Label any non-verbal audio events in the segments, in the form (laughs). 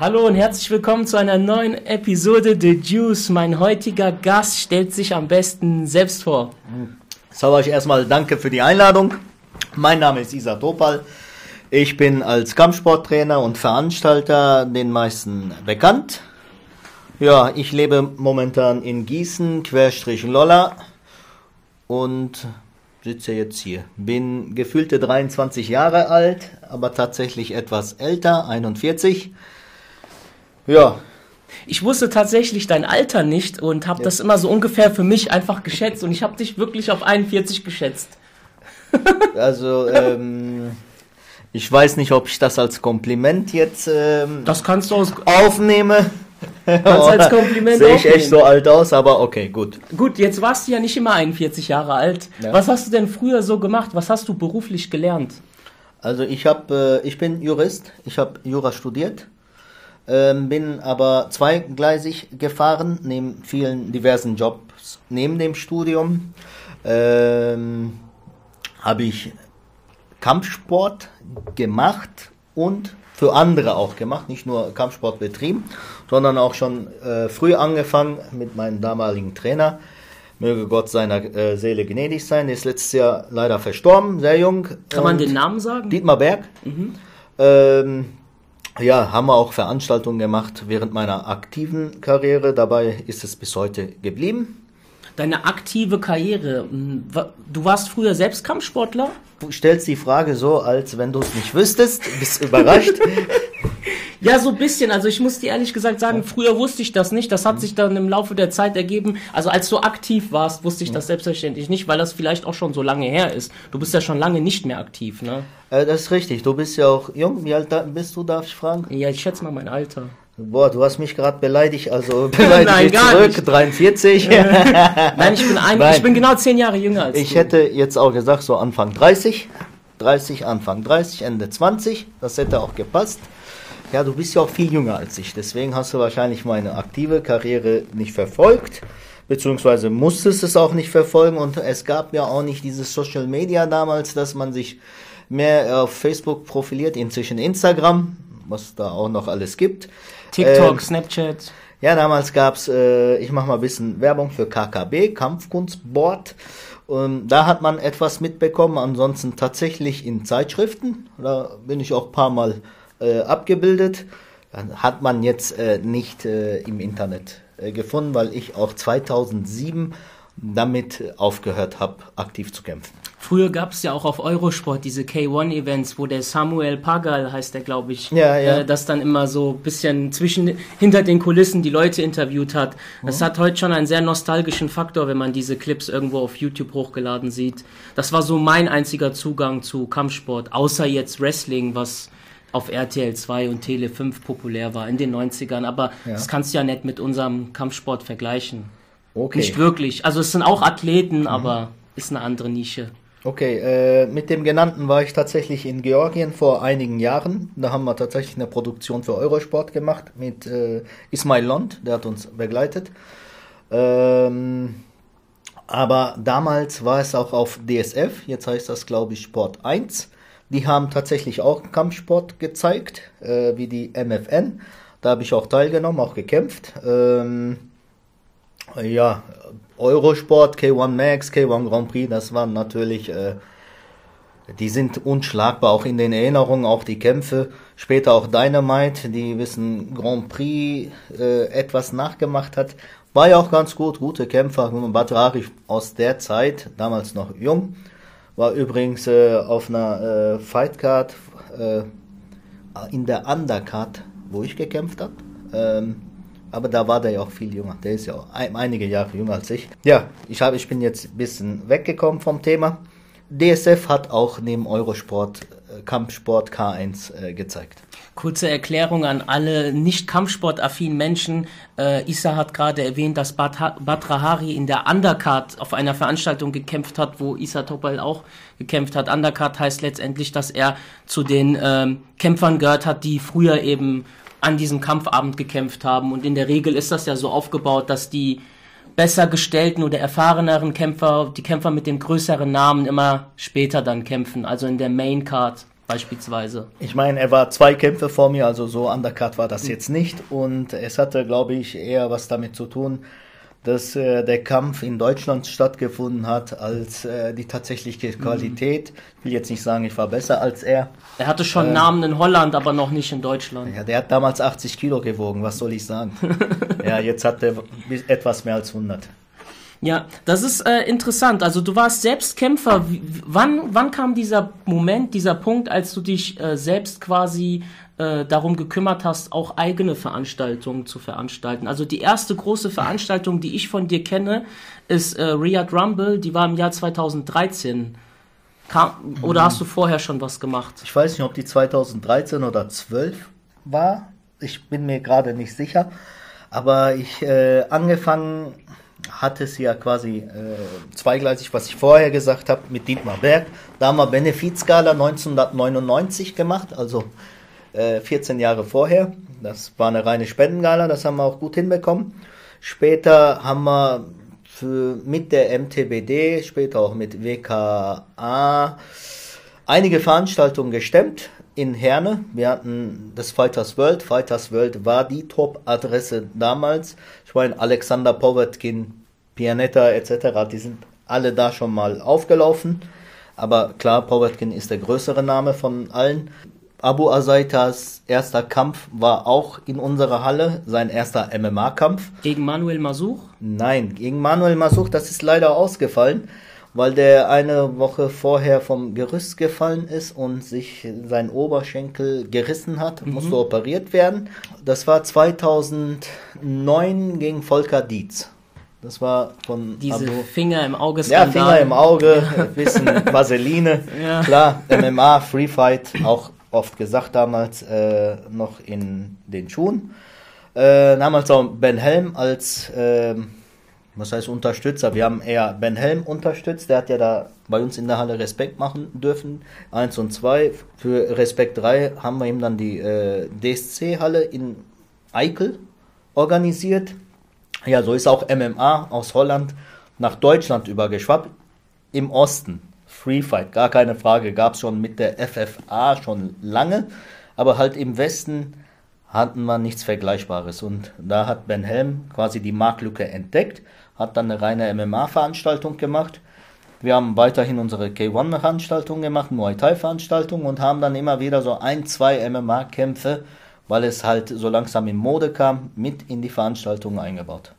Hallo und herzlich willkommen zu einer neuen Episode The Juice. Mein heutiger Gast stellt sich am besten selbst vor. Sag euch erstmal danke für die Einladung. Mein Name ist Isa Topal. Ich bin als Kampfsporttrainer und Veranstalter den meisten bekannt. Ja, ich lebe momentan in Gießen, Querstrich Lolla und sitze jetzt hier. Bin gefühlte 23 Jahre alt, aber tatsächlich etwas älter, 41. Ja, Ich wusste tatsächlich dein Alter nicht und habe das immer so ungefähr für mich einfach geschätzt und ich habe dich wirklich auf 41 geschätzt. (laughs) also ähm, ich weiß nicht, ob ich das als Kompliment jetzt ähm, Das kannst du aus aufnehme. Kannst als (laughs) Kompliment Sehe ich aufnehmen. echt so alt aus, aber okay, gut. Gut, jetzt warst du ja nicht immer 41 Jahre alt. Ja. Was hast du denn früher so gemacht? Was hast du beruflich gelernt? Also ich habe, äh, ich bin Jurist, ich habe Jura studiert, ähm, bin aber zweigleisig gefahren, neben vielen diversen Jobs neben dem Studium. Ähm, habe ich Kampfsport gemacht und für andere auch gemacht, nicht nur Kampfsport betrieben, sondern auch schon äh, früh angefangen mit meinem damaligen Trainer. Möge Gott seiner äh, Seele gnädig sein. Ist letztes Jahr leider verstorben, sehr jung. Kann man den Namen sagen? Dietmar Berg. Ähm, ja, haben wir auch Veranstaltungen gemacht während meiner aktiven Karriere. Dabei ist es bis heute geblieben. Deine aktive Karriere. hm, Du warst früher selbst Kampfsportler? Du stellst die Frage so, als wenn du es nicht wüsstest, bist überrascht. (laughs) Ja, so ein bisschen. Also ich muss dir ehrlich gesagt sagen, früher wusste ich das nicht. Das hat sich dann im Laufe der Zeit ergeben. Also als du aktiv warst, wusste ich das selbstverständlich nicht, weil das vielleicht auch schon so lange her ist. Du bist ja schon lange nicht mehr aktiv, ne? äh, das ist richtig. Du bist ja auch jung. Wie alt bist du, darf ich fragen? Ja, ich schätze mal mein Alter. Boah, du hast mich gerade beleidigt, also (laughs) beleidige Nein, ich gar zurück. nicht. 43. (laughs) Nein, ich bin ein, Nein. ich bin genau zehn Jahre jünger als Ich du. hätte jetzt auch gesagt, so Anfang 30. 30, Anfang 30, Ende 20. Das hätte auch gepasst. Ja, du bist ja auch viel jünger als ich. Deswegen hast du wahrscheinlich meine aktive Karriere nicht verfolgt. Beziehungsweise musstest es auch nicht verfolgen. Und es gab ja auch nicht dieses Social Media damals, dass man sich mehr auf Facebook profiliert. Inzwischen Instagram, was da auch noch alles gibt. TikTok, Ähm, Snapchat. ja, damals gab's, äh, ich mache mal ein bisschen Werbung für KKB, Kampfkunstboard. Und da hat man etwas mitbekommen, ansonsten tatsächlich in Zeitschriften. Da bin ich auch ein paar Mal äh, abgebildet. Dann hat man jetzt äh, nicht äh, im Internet äh, gefunden, weil ich auch 2007 damit aufgehört habe, aktiv zu kämpfen. Früher gab es ja auch auf Eurosport diese K1-Events, wo der Samuel Pagal, heißt der, glaube ich, Ja, ja. Äh, das dann immer so ein bisschen zwischen, hinter den Kulissen die Leute interviewt hat. Das hat heute schon einen sehr nostalgischen Faktor, wenn man diese Clips irgendwo auf YouTube hochgeladen sieht. Das war so mein einziger Zugang zu Kampfsport, außer jetzt Wrestling, was auf RTL 2 und Tele 5 populär war in den 90ern. Aber das kannst du ja nicht mit unserem Kampfsport vergleichen. Okay. Nicht wirklich. Also es sind auch Athleten, aber ist eine andere Nische. Okay, äh, mit dem genannten war ich tatsächlich in Georgien vor einigen Jahren. Da haben wir tatsächlich eine Produktion für Eurosport gemacht mit äh, Ismail Lond, der hat uns begleitet. Ähm, aber damals war es auch auf DSF, jetzt heißt das glaube ich Sport 1. Die haben tatsächlich auch Kampfsport gezeigt, äh, wie die MFN. Da habe ich auch teilgenommen, auch gekämpft. Ähm, ja, Eurosport, K1 Max, K1 Grand Prix, das waren natürlich, äh, die sind unschlagbar, auch in den Erinnerungen, auch die Kämpfe. Später auch Dynamite, die wissen Grand Prix äh, etwas nachgemacht hat. War ja auch ganz gut, gute Kämpfer. Badrari aus der Zeit, damals noch jung, war übrigens äh, auf einer äh, Fightcard äh, in der Undercard, wo ich gekämpft habe. Ähm, aber da war der ja auch viel jünger. Der ist ja auch ein, einige Jahre jünger als ich. Ja, ich, hab, ich bin jetzt ein bisschen weggekommen vom Thema. DSF hat auch neben Eurosport Kampfsport K1 äh, gezeigt. Kurze Erklärung an alle nicht kampfsportaffinen Menschen. Äh, Issa hat gerade erwähnt, dass Batra Batra Hari in der Undercard auf einer Veranstaltung gekämpft hat, wo Issa Topal auch gekämpft hat. Undercard heißt letztendlich, dass er zu den ähm, Kämpfern gehört hat, die früher eben an diesem Kampfabend gekämpft haben. Und in der Regel ist das ja so aufgebaut, dass die besser gestellten oder erfahreneren Kämpfer, die Kämpfer mit den größeren Namen immer später dann kämpfen, also in der Main Card beispielsweise. Ich meine, er war zwei Kämpfe vor mir, also so undercut war das jetzt nicht. Und es hatte, glaube ich, eher was damit zu tun, dass äh, der Kampf in Deutschland stattgefunden hat als äh, die tatsächliche Qualität. Ich will jetzt nicht sagen, ich war besser als er. Er hatte schon äh, Namen in Holland, aber noch nicht in Deutschland. Ja, der hat damals 80 Kilo gewogen, was soll ich sagen? (laughs) ja, jetzt hat er etwas mehr als 100. Ja, das ist äh, interessant. Also du warst selbst Kämpfer. Wie, wann, wann kam dieser Moment, dieser Punkt, als du dich äh, selbst quasi äh, darum gekümmert hast, auch eigene Veranstaltungen zu veranstalten? Also die erste große Veranstaltung, die ich von dir kenne, ist äh, Riyadh Rumble. Die war im Jahr 2013. Kam, oder hast du vorher schon was gemacht? Ich weiß nicht, ob die 2013 oder 12 war. Ich bin mir gerade nicht sicher. Aber ich äh, angefangen hat es ja quasi äh, zweigleisig, was ich vorher gesagt habe, mit Dietmar Berg. Da haben wir Benefizskala 1999 gemacht, also äh, 14 Jahre vorher. Das war eine reine Spendengala, das haben wir auch gut hinbekommen. Später haben wir für, mit der MTBD, später auch mit WKA, einige Veranstaltungen gestemmt in Herne. Wir hatten das Fighters World. Fighters World war die Top-Adresse damals. Ich meine, Alexander Povetkin, Pianetta etc., die sind alle da schon mal aufgelaufen. Aber klar, Povetkin ist der größere Name von allen. Abu Azaitas erster Kampf war auch in unserer Halle, sein erster MMA-Kampf. Gegen Manuel Masuch? Nein, gegen Manuel Masuch, das ist leider ausgefallen weil der eine Woche vorher vom Gerüst gefallen ist und sich sein Oberschenkel gerissen hat, mhm. musste operiert werden. Das war 2009 gegen Volker Dietz. Das war von diese Abu. Finger im Auge. Ja, Finger im Auge, ein (laughs) bisschen Vaseline. Ja. Klar, MMA, Free Fight, auch oft gesagt damals äh, noch in den Schuhen. Äh, damals auch Ben Helm als äh, was heißt Unterstützer? Wir haben eher Ben Helm unterstützt, der hat ja da bei uns in der Halle Respekt machen dürfen. Eins und zwei. Für Respekt 3 haben wir ihm dann die äh, DSC-Halle in Eikel organisiert. Ja, so ist auch MMA aus Holland nach Deutschland übergeschwappt. Im Osten. Free Fight, gar keine Frage, gab es schon mit der FFA schon lange. Aber halt im Westen hatten wir nichts Vergleichbares. Und da hat Ben Helm quasi die Marktlücke entdeckt hat dann eine reine MMA-Veranstaltung gemacht. Wir haben weiterhin unsere K1-Veranstaltung gemacht, Muay Thai-Veranstaltung und haben dann immer wieder so ein, zwei MMA-Kämpfe, weil es halt so langsam in Mode kam, mit in die Veranstaltung eingebaut.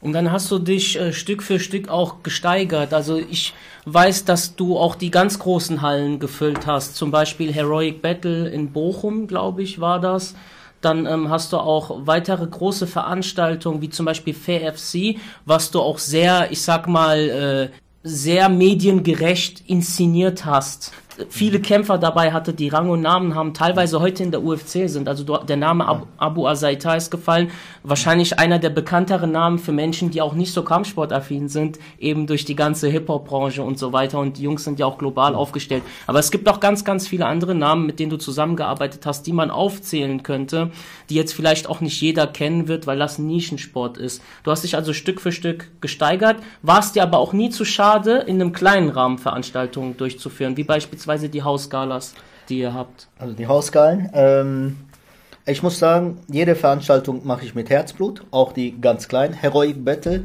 Und dann hast du dich äh, Stück für Stück auch gesteigert. Also ich weiß, dass du auch die ganz großen Hallen gefüllt hast. Zum Beispiel Heroic Battle in Bochum, glaube ich, war das. Dann ähm, hast du auch weitere große Veranstaltungen, wie zum Beispiel Fair FC, was du auch sehr, ich sag mal, äh, sehr mediengerecht inszeniert hast viele Kämpfer dabei hatte, die Rang und Namen haben, teilweise heute in der UFC sind. Also der Name Abu, Abu Azaita ist gefallen. Wahrscheinlich einer der bekannteren Namen für Menschen, die auch nicht so kampfsportaffin sind, eben durch die ganze Hip-Hop-Branche und so weiter. Und die Jungs sind ja auch global aufgestellt. Aber es gibt auch ganz, ganz viele andere Namen, mit denen du zusammengearbeitet hast, die man aufzählen könnte, die jetzt vielleicht auch nicht jeder kennen wird, weil das ein Nischensport ist. Du hast dich also Stück für Stück gesteigert, warst dir aber auch nie zu schade, in einem kleinen Rahmen Veranstaltungen durchzuführen, wie beispielsweise beziehungsweise die Hausgalas, die ihr habt? Also die Hausgalen. Ähm, ich muss sagen, jede Veranstaltung mache ich mit Herzblut, auch die ganz kleinen. Heroic Battle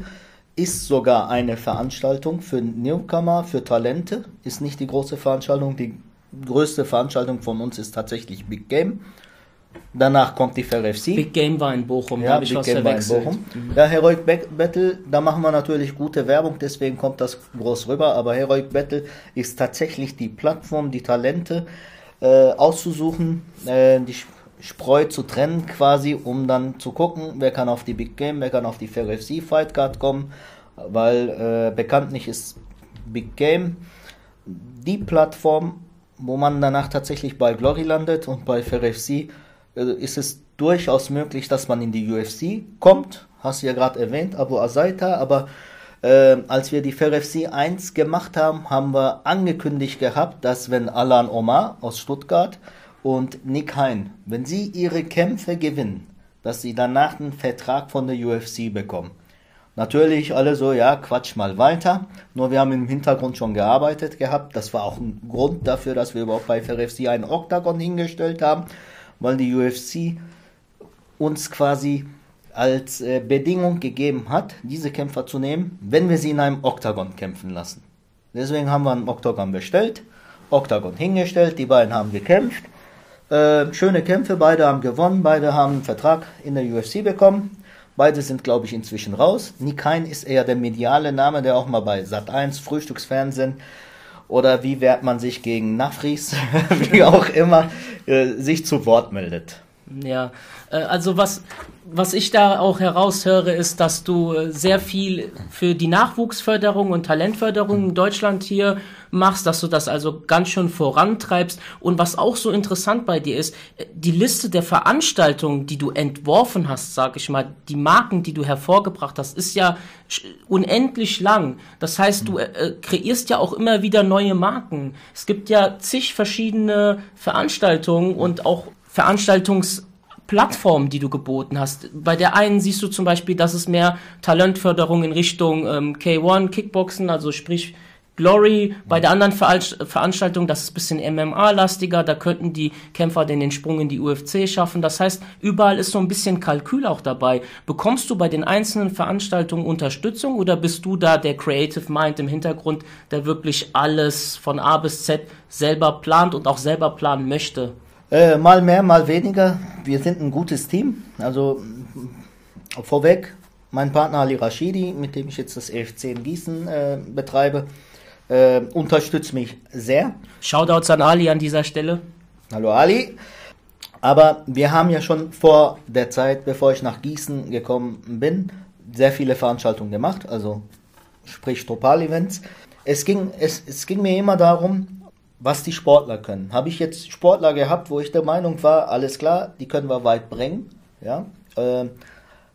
ist sogar eine Veranstaltung für Newcomer, für Talente. Ist nicht die große Veranstaltung. Die größte Veranstaltung von uns ist tatsächlich Big Game. Danach kommt die FRFC. Big Game war in Bochum, ja, Big Game war in Bochum. Mhm. Ja, Heroic Battle, da machen wir natürlich gute Werbung, deswegen kommt das groß rüber. Aber Heroic Battle ist tatsächlich die Plattform, die Talente äh, auszusuchen, äh, die Spreu zu trennen quasi, um dann zu gucken, wer kann auf die Big Game, wer kann auf die FRFC Fight Card kommen, weil äh, bekanntlich ist Big Game die Plattform, wo man danach tatsächlich bei Glory landet und bei äh, ist es durchaus möglich, dass man in die UFC kommt. Hast du ja gerade erwähnt, Abu Azaita, aber äh, als wir die FRFC 1 gemacht haben, haben wir angekündigt gehabt, dass wenn Alan Omar aus Stuttgart und Nick Hein, wenn sie ihre Kämpfe gewinnen, dass sie danach einen Vertrag von der UFC bekommen. Natürlich alle so, ja, quatsch mal weiter. Nur wir haben im Hintergrund schon gearbeitet gehabt. Das war auch ein Grund dafür, dass wir überhaupt bei FRFC einen Octagon hingestellt haben, weil die UFC uns quasi als äh, Bedingung gegeben hat, diese Kämpfer zu nehmen, wenn wir sie in einem Octagon kämpfen lassen. Deswegen haben wir einen Octagon bestellt, Octagon hingestellt, die beiden haben gekämpft. Äh, schöne Kämpfe, beide haben gewonnen, beide haben einen Vertrag in der UFC bekommen. Beide sind, glaube ich, inzwischen raus. Nikain ist eher der mediale Name, der auch mal bei Sat1 Frühstücksfernsehen oder wie wehrt man sich gegen Nafris, (laughs) wie auch immer, äh, sich zu Wort meldet. Ja, äh, also was, was ich da auch heraushöre, ist, dass du äh, sehr viel für die Nachwuchsförderung und Talentförderung in Deutschland hier machst, dass du das also ganz schön vorantreibst. Und was auch so interessant bei dir ist, äh, die Liste der Veranstaltungen, die du entworfen hast, sag ich mal, die Marken, die du hervorgebracht hast, ist ja unendlich lang. Das heißt, du äh, kreierst ja auch immer wieder neue Marken. Es gibt ja zig verschiedene Veranstaltungen und auch Veranstaltungsplattformen, die du geboten hast. Bei der einen siehst du zum Beispiel, dass es mehr Talentförderung in Richtung ähm, K1, Kickboxen, also sprich Glory. Bei der anderen Veranstaltung, das ist ein bisschen MMA-lastiger, da könnten die Kämpfer denn den Sprung in die UFC schaffen. Das heißt, überall ist so ein bisschen Kalkül auch dabei. Bekommst du bei den einzelnen Veranstaltungen Unterstützung oder bist du da der Creative Mind im Hintergrund, der wirklich alles von A bis Z selber plant und auch selber planen möchte? Äh, mal mehr, mal weniger. Wir sind ein gutes Team. Also vorweg, mein Partner Ali Rashidi, mit dem ich jetzt das EFC in Gießen äh, betreibe, äh, unterstützt mich sehr. Shoutouts an Ali an dieser Stelle. Hallo Ali. Aber wir haben ja schon vor der Zeit, bevor ich nach Gießen gekommen bin, sehr viele Veranstaltungen gemacht, also sprich Topal-Events. Es ging, es, es ging mir immer darum, was die Sportler können. Habe ich jetzt Sportler gehabt, wo ich der Meinung war, alles klar, die können wir weit bringen. Ja? Äh,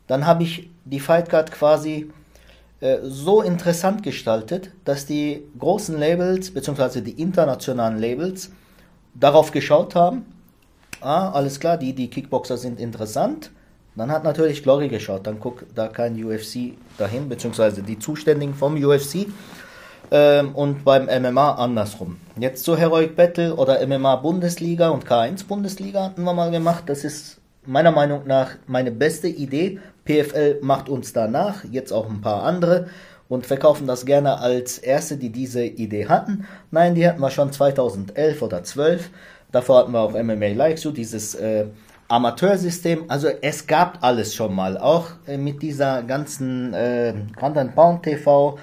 dann habe ich die Fightcard quasi äh, so interessant gestaltet, dass die großen Labels, beziehungsweise die internationalen Labels, darauf geschaut haben, ah, alles klar, die, die Kickboxer sind interessant. Dann hat natürlich Glory geschaut, dann guckt da kein UFC dahin, beziehungsweise die Zuständigen vom UFC ähm, und beim MMA andersrum. Jetzt so Heroic Battle oder MMA Bundesliga und K1 Bundesliga hatten wir mal gemacht. Das ist meiner Meinung nach meine beste Idee. PFL macht uns danach, jetzt auch ein paar andere und verkaufen das gerne als erste, die diese Idee hatten. Nein, die hatten wir schon 2011 oder 12. Davor hatten wir auch MMA Like so dieses äh, Amateursystem. Also es gab alles schon mal, auch äh, mit dieser ganzen äh, Grand Pound TV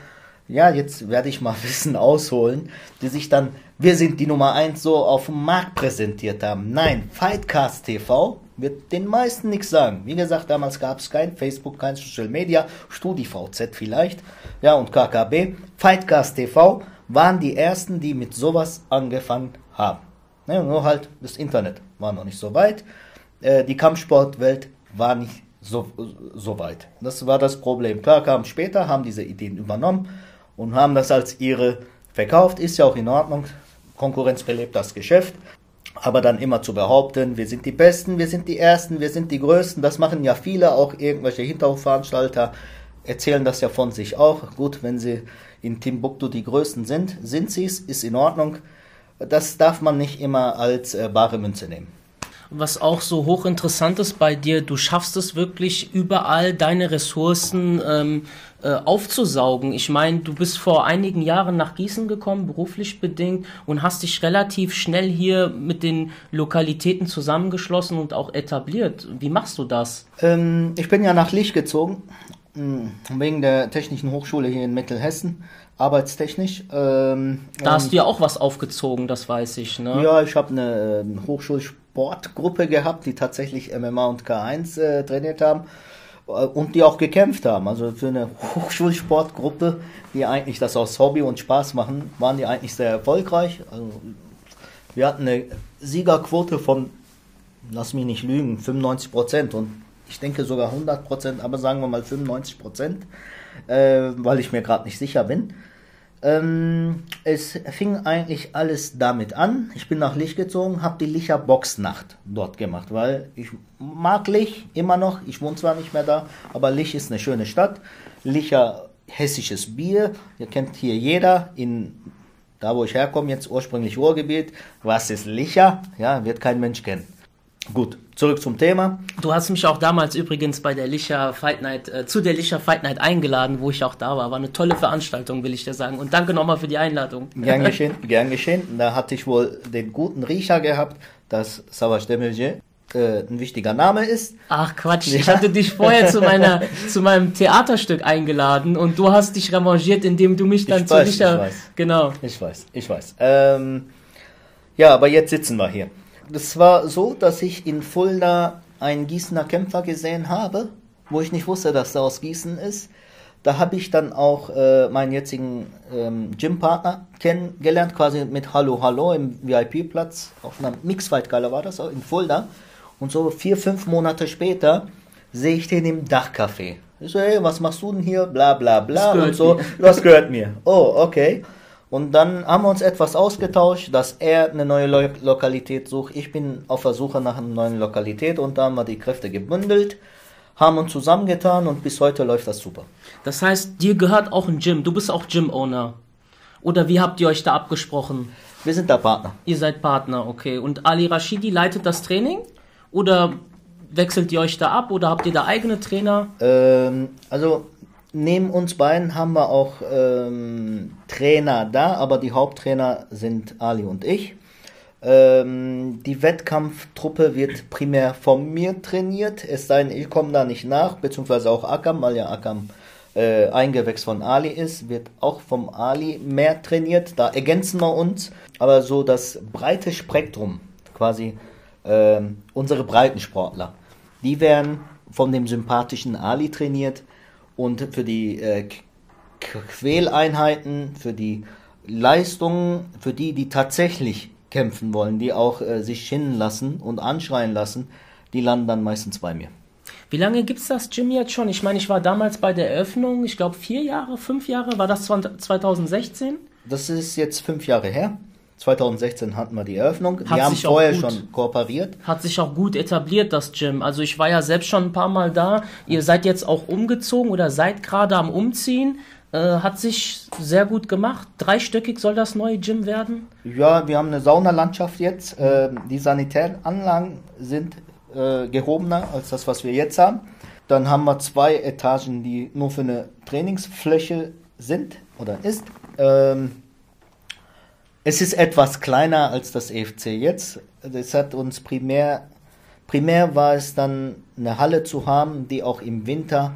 ja, jetzt werde ich mal (laughs) Wissen ausholen, die sich dann, wir sind die Nummer 1 so auf dem Markt präsentiert haben. Nein, Fightcast TV wird den meisten nichts sagen. Wie gesagt, damals gab es kein Facebook, kein Social Media, StudiVZ vielleicht, ja, und KKB. Fightcast TV waren die ersten, die mit sowas angefangen haben. Ja, nur halt, das Internet war noch nicht so weit. Äh, die Kampfsportwelt war nicht so, so weit. Das war das Problem. Klar, kamen später, haben diese Ideen übernommen und haben das als ihre verkauft. Ist ja auch in Ordnung. Konkurrenz belebt das Geschäft. Aber dann immer zu behaupten, wir sind die Besten, wir sind die Ersten, wir sind die Größten, das machen ja viele, auch irgendwelche Hinterhofveranstalter erzählen das ja von sich auch. Gut, wenn sie in Timbuktu die Größten sind, sind sie es, ist in Ordnung. Das darf man nicht immer als äh, bare Münze nehmen was auch so hochinteressant ist bei dir, du schaffst es wirklich überall deine Ressourcen ähm, äh, aufzusaugen. Ich meine, du bist vor einigen Jahren nach Gießen gekommen, beruflich bedingt, und hast dich relativ schnell hier mit den Lokalitäten zusammengeschlossen und auch etabliert. Wie machst du das? Ähm, ich bin ja nach Licht gezogen, hm, wegen der Technischen Hochschule hier in Mittelhessen arbeitstechnisch. Ähm, da hast du ja auch was aufgezogen, das weiß ich. Ne? Ja, ich habe eine äh, Hochschulsportgruppe gehabt, die tatsächlich MMA und K1 äh, trainiert haben äh, und die auch gekämpft haben. Also für eine Hochschulsportgruppe, die eigentlich das aus Hobby und Spaß machen, waren die eigentlich sehr erfolgreich. Also wir hatten eine Siegerquote von, lass mich nicht lügen, 95 Prozent und ich denke sogar 100 Prozent, aber sagen wir mal 95 Prozent, äh, weil ich mir gerade nicht sicher bin. Ähm, es fing eigentlich alles damit an. Ich bin nach Lich gezogen, habe die Licher Boxnacht dort gemacht, weil ich mag Lich immer noch. Ich wohne zwar nicht mehr da, aber Lich ist eine schöne Stadt. Licher hessisches Bier, ihr kennt hier jeder in da wo ich herkomme, jetzt ursprünglich Ruhrgebiet, was ist Licher? Ja, wird kein Mensch kennen. Gut, zurück zum Thema. Du hast mich auch damals übrigens bei der Licher Fight Night, äh, zu der Licher Fight Night eingeladen, wo ich auch da war. War eine tolle Veranstaltung, will ich dir sagen. Und danke nochmal für die Einladung. (laughs) Gern geschehen, gern geschehen. Da hatte ich wohl den guten Riecher gehabt, dass Savage Demirje äh, ein wichtiger Name ist. Ach Quatsch, ja. ich hatte dich vorher zu meiner (laughs) zu meinem Theaterstück eingeladen und du hast dich revanchiert, indem du mich dann ich zu weiß, Licher. Ich weiß. Genau. Ich weiß, ich weiß. Ähm, ja, aber jetzt sitzen wir hier. Das war so, dass ich in Fulda einen Gießener Kämpfer gesehen habe, wo ich nicht wusste, dass er aus Gießen ist. Da habe ich dann auch äh, meinen jetzigen ähm, Gympartner kennengelernt, quasi mit Hallo Hallo im VIP-Platz auf einer Mixfight-Gala war das, in Fulda. Und so vier, fünf Monate später sehe ich den im Dachcafé. Ich so, hey, was machst du denn hier? Bla bla bla und so. mir. (laughs) Das gehört mir. Oh, okay. Und dann haben wir uns etwas ausgetauscht, dass er eine neue Lo Lokalität sucht. Ich bin auf der Suche nach einer neuen Lokalität und da haben wir die Kräfte gebündelt, haben uns zusammengetan und bis heute läuft das super. Das heißt, dir gehört auch ein Gym. Du bist auch Gym-Owner. Oder wie habt ihr euch da abgesprochen? Wir sind da Partner. Ihr seid Partner, okay. Und Ali Rashidi leitet das Training? Oder wechselt ihr euch da ab? Oder habt ihr da eigene Trainer? Ähm, also neben uns beiden haben wir auch ähm, Trainer da, aber die Haupttrainer sind Ali und ich. Ähm, die Wettkampftruppe wird primär von mir trainiert, es sei denn, ich komme da nicht nach, beziehungsweise auch Akam, weil ja Akam äh, ein Gewächs von Ali ist, wird auch vom Ali mehr trainiert. Da ergänzen wir uns, aber so das breite Spektrum, quasi ähm, unsere Breitensportler, die werden von dem sympathischen Ali trainiert und für die äh, Quäleinheiten, für die Leistungen, für die, die tatsächlich kämpfen wollen, die auch äh, sich schinnen lassen und anschreien lassen, die landen dann meistens bei mir. Wie lange gibt's das Gym jetzt schon? Ich meine, ich war damals bei der Eröffnung, ich glaube vier Jahre, fünf Jahre, war das 20- 2016? Das ist jetzt fünf Jahre her. 2016 hatten wir die Eröffnung. Hat wir haben vorher gut- schon kooperiert. Hat sich auch gut etabliert, das Gym. Also ich war ja selbst schon ein paar Mal da. Ihr seid jetzt auch umgezogen oder seid gerade am Umziehen. Äh, hat sich sehr gut gemacht. Dreistöckig soll das neue Gym werden. Ja, wir haben eine Saunalandschaft jetzt. Ähm, die Sanitäranlagen sind äh, gehobener als das, was wir jetzt haben. Dann haben wir zwei Etagen, die nur für eine Trainingsfläche sind oder ist. Ähm, es ist etwas kleiner als das EFC jetzt. Das hat uns primär, primär war es dann eine Halle zu haben, die auch im Winter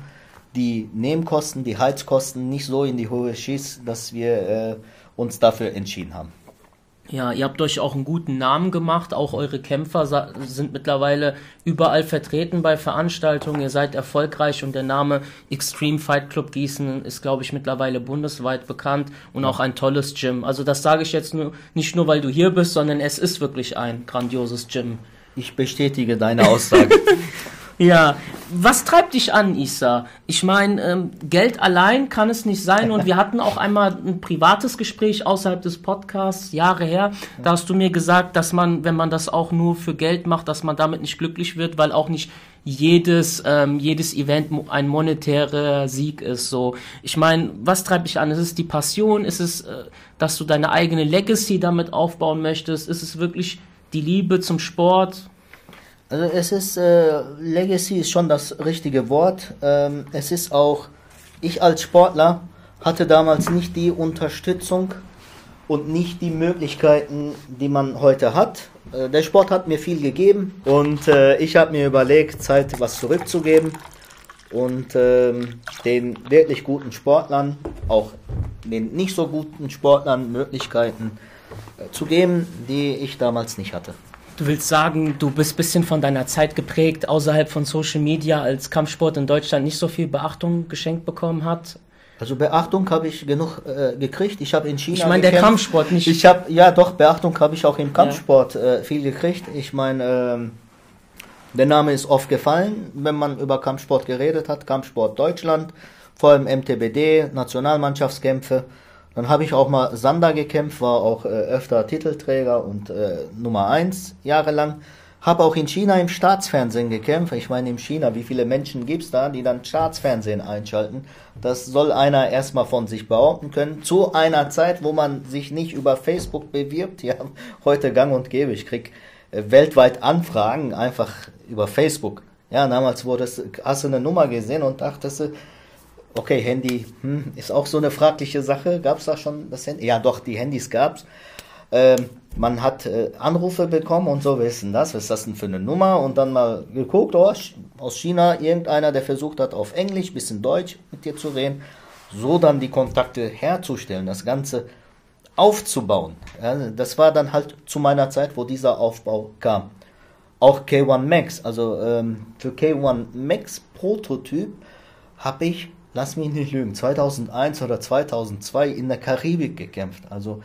die Nebenkosten, die Heizkosten nicht so in die Höhe schießt, dass wir äh, uns dafür entschieden haben. Ja, ihr habt euch auch einen guten Namen gemacht. Auch eure Kämpfer sind mittlerweile überall vertreten bei Veranstaltungen. Ihr seid erfolgreich und der Name Extreme Fight Club Gießen ist, glaube ich, mittlerweile bundesweit bekannt und auch ein tolles Gym. Also das sage ich jetzt nur, nicht nur, weil du hier bist, sondern es ist wirklich ein grandioses Gym. Ich bestätige deine Aussage. (laughs) Ja, was treibt dich an, Isa? Ich meine, ähm, Geld allein kann es nicht sein und wir hatten auch einmal ein privates Gespräch außerhalb des Podcasts, Jahre her. Da hast du mir gesagt, dass man, wenn man das auch nur für Geld macht, dass man damit nicht glücklich wird, weil auch nicht jedes, ähm, jedes Event ein monetärer Sieg ist. So, ich meine, was treibt dich an? Ist es die Passion? Ist es, äh, dass du deine eigene Legacy damit aufbauen möchtest? Ist es wirklich die Liebe zum Sport? Also es ist, äh, Legacy ist schon das richtige Wort. Ähm, es ist auch, ich als Sportler hatte damals nicht die Unterstützung und nicht die Möglichkeiten, die man heute hat. Äh, der Sport hat mir viel gegeben und äh, ich habe mir überlegt, Zeit was zurückzugeben und ähm, den wirklich guten Sportlern, auch den nicht so guten Sportlern Möglichkeiten äh, zu geben, die ich damals nicht hatte. Du willst sagen, du bist ein bisschen von deiner Zeit geprägt, außerhalb von Social Media, als Kampfsport in Deutschland nicht so viel Beachtung geschenkt bekommen hat. Also Beachtung habe ich genug äh, gekriegt. Ich habe in China. Ich meine, der. Kampfsport nicht. Ich habe ja doch Beachtung habe ich auch im Kampfsport äh, viel gekriegt. Ich meine, ähm, der Name ist oft gefallen, wenn man über Kampfsport geredet hat. Kampfsport Deutschland, vor allem MTBD, Nationalmannschaftskämpfe. Dann habe ich auch mal Sander gekämpft, war auch äh, öfter Titelträger und äh, Nummer 1 jahrelang. Habe auch in China im Staatsfernsehen gekämpft. Ich meine, in China, wie viele Menschen gibt es da, die dann Staatsfernsehen einschalten? Das soll einer erstmal von sich behaupten können. Zu einer Zeit, wo man sich nicht über Facebook bewirbt. (laughs) Ja, heute gang und gäbe. Ich krieg äh, weltweit Anfragen einfach über Facebook. Ja, damals wurde es, hast du eine Nummer gesehen und dachtest du, okay, Handy hm, ist auch so eine fragliche Sache. Gab es da schon das Handy? Ja, doch, die Handys gab's. Ähm, man hat äh, Anrufe bekommen und so, wer ist denn das? Was ist das denn für eine Nummer? Und dann mal geguckt, oh, aus China, irgendeiner, der versucht hat, auf Englisch, bisschen Deutsch mit dir zu reden. So dann die Kontakte herzustellen, das Ganze aufzubauen. Ja, das war dann halt zu meiner Zeit, wo dieser Aufbau kam. Auch K1 Max, also ähm, für K1 Max Prototyp habe ich, lass mich nicht lügen, 2001 oder 2002 in der Karibik gekämpft. Also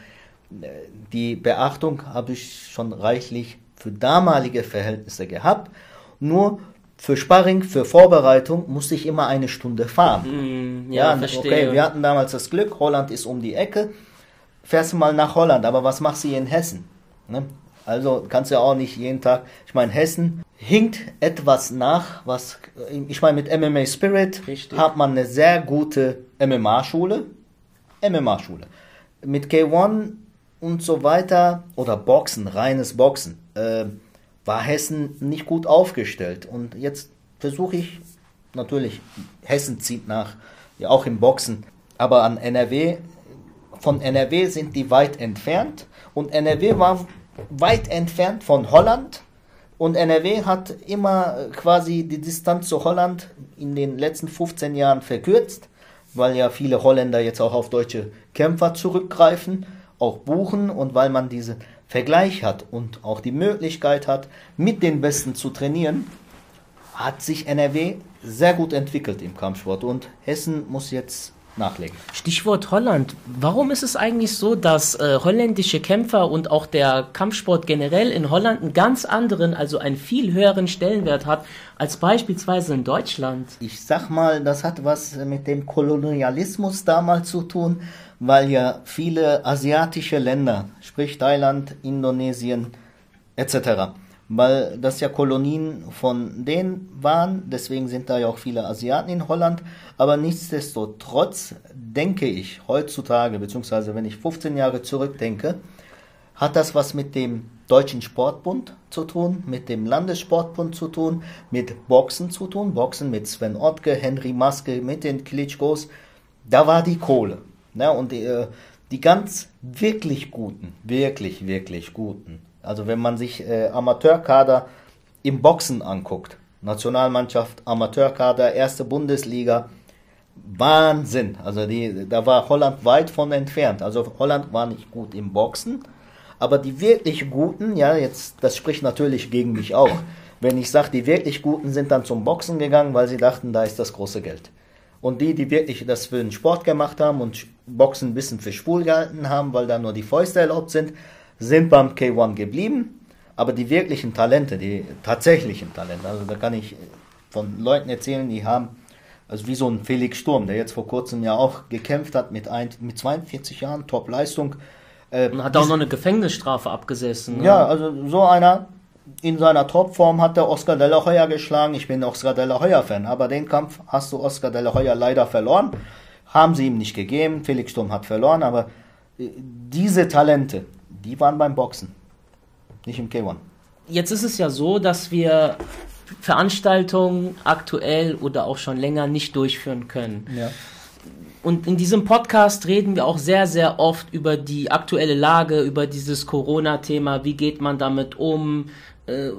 die Beachtung habe ich schon reichlich für damalige Verhältnisse gehabt. Nur für Sparring, für Vorbereitung musste ich immer eine Stunde fahren. Mm, ja, ja verstehe. okay, wir hatten damals das Glück, Holland ist um die Ecke. Fährst du mal nach Holland, aber was machst du hier in Hessen? Ne? Also kannst du ja auch nicht jeden Tag. Ich meine, Hessen hinkt etwas nach, was ich meine, mit MMA Spirit Richtig. hat man eine sehr gute MMA-Schule. MMA-Schule. Mit K1 und so weiter oder Boxen, reines Boxen, äh, war Hessen nicht gut aufgestellt. Und jetzt versuche ich, natürlich, Hessen zieht nach, ja auch im Boxen, aber an NRW, von NRW sind die weit entfernt und NRW war weit entfernt von Holland. Und NRW hat immer quasi die Distanz zu Holland in den letzten 15 Jahren verkürzt, weil ja viele Holländer jetzt auch auf deutsche Kämpfer zurückgreifen auch buchen und weil man diesen Vergleich hat und auch die Möglichkeit hat, mit den Besten zu trainieren, hat sich NRW sehr gut entwickelt im Kampfsport. Und Hessen muss jetzt nachlegen. Stichwort Holland. Warum ist es eigentlich so, dass äh, holländische Kämpfer und auch der Kampfsport generell in Holland einen ganz anderen, also einen viel höheren Stellenwert hat als beispielsweise in Deutschland? Ich sag mal, das hat was mit dem Kolonialismus damals zu tun weil ja viele asiatische Länder, sprich Thailand, Indonesien etc., weil das ja Kolonien von denen waren, deswegen sind da ja auch viele Asiaten in Holland, aber nichtsdestotrotz denke ich heutzutage, beziehungsweise wenn ich 15 Jahre zurückdenke, hat das was mit dem Deutschen Sportbund zu tun, mit dem Landessportbund zu tun, mit Boxen zu tun, Boxen mit Sven Ottke, Henry Maske, mit den Klitschkos, da war die Kohle. Ne? Und die, äh, die ganz wirklich guten, wirklich, wirklich guten, also wenn man sich äh, Amateurkader im Boxen anguckt, Nationalmannschaft, Amateurkader, erste Bundesliga, Wahnsinn. Also die, da war Holland weit von entfernt. Also Holland war nicht gut im Boxen, aber die wirklich Guten, ja, jetzt, das spricht natürlich gegen mich auch. Wenn ich sage, die wirklich Guten sind dann zum Boxen gegangen, weil sie dachten, da ist das große Geld. Und die, die wirklich das für den Sport gemacht haben und Boxen ein bisschen für schwul gehalten haben, weil da nur die Fäuste erlaubt sind, sind beim K1 geblieben. Aber die wirklichen Talente, die tatsächlichen Talente, also da kann ich von Leuten erzählen, die haben, also wie so ein Felix Sturm, der jetzt vor kurzem ja auch gekämpft hat mit, ein, mit 42 Jahren, Top-Leistung. Äh, und hat auch noch eine Gefängnisstrafe abgesessen. Ne? Ja, also so einer, in seiner Topform hat der Oscar de la Hoya geschlagen. Ich bin Oscar de la Hoya Fan, aber den Kampf hast du Oscar de la Hoya leider verloren. Haben sie ihm nicht gegeben. Felix Sturm hat verloren, aber äh, diese Talente, die waren beim Boxen, nicht im K1. Jetzt ist es ja so, dass wir Veranstaltungen aktuell oder auch schon länger nicht durchführen können. Ja. Und in diesem Podcast reden wir auch sehr, sehr oft über die aktuelle Lage, über dieses Corona-Thema. Wie geht man damit um? äh,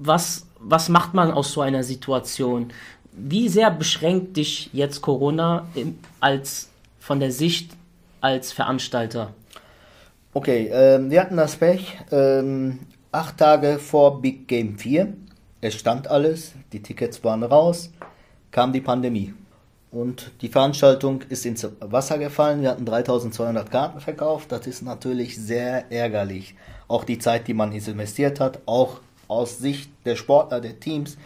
was, was macht man aus so einer Situation? Wie sehr beschränkt dich jetzt Corona im, als von der Sicht als Veranstalter? Okay, ähm, wir hatten das Pech. Ähm, acht Tage vor Big Game 4. Es stand alles, die Tickets waren raus, kam die Pandemie. Und die Veranstaltung ist ins Wasser gefallen. Wir hatten 3200 Karten verkauft. Das ist natürlich sehr ärgerlich. Auch die Zeit, die man investiert hat, auch aus Sicht der Sportler, der Teams,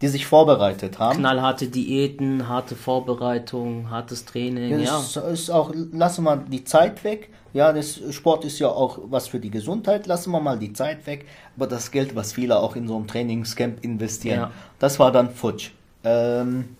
die sich vorbereitet haben. Knallharte Diäten, harte Vorbereitung, hartes Training, ja. Das ist auch, lassen wir die Zeit weg. Ja, das Sport ist ja auch was für die Gesundheit. Lassen wir mal die Zeit weg. Aber das Geld, was viele auch in so einem Trainingscamp investieren, Ja. das war dann futsch. Ähm,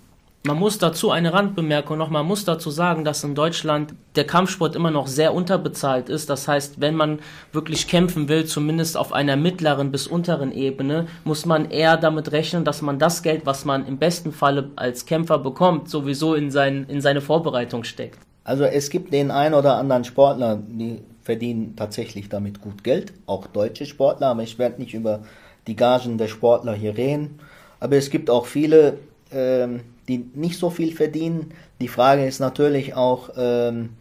Man muss dazu eine Randbemerkung noch, man muss dazu sagen, dass in Deutschland der Kampfsport immer noch sehr unterbezahlt ist. Das heißt, wenn man wirklich kämpfen will, zumindest auf einer mittleren bis unteren Ebene, muss man eher damit rechnen, dass man das Geld, was man im besten Falle als Kämpfer bekommt, sowieso in, sein, in seine Vorbereitung steckt. Also es gibt den einen oder anderen Sportler, die verdienen tatsächlich damit gut Geld, auch deutsche Sportler, aber ich werde nicht über die Gagen der Sportler hier reden. Aber es gibt auch viele, ähm, die nicht so viel verdienen. Die Frage ist natürlich auch, ähm,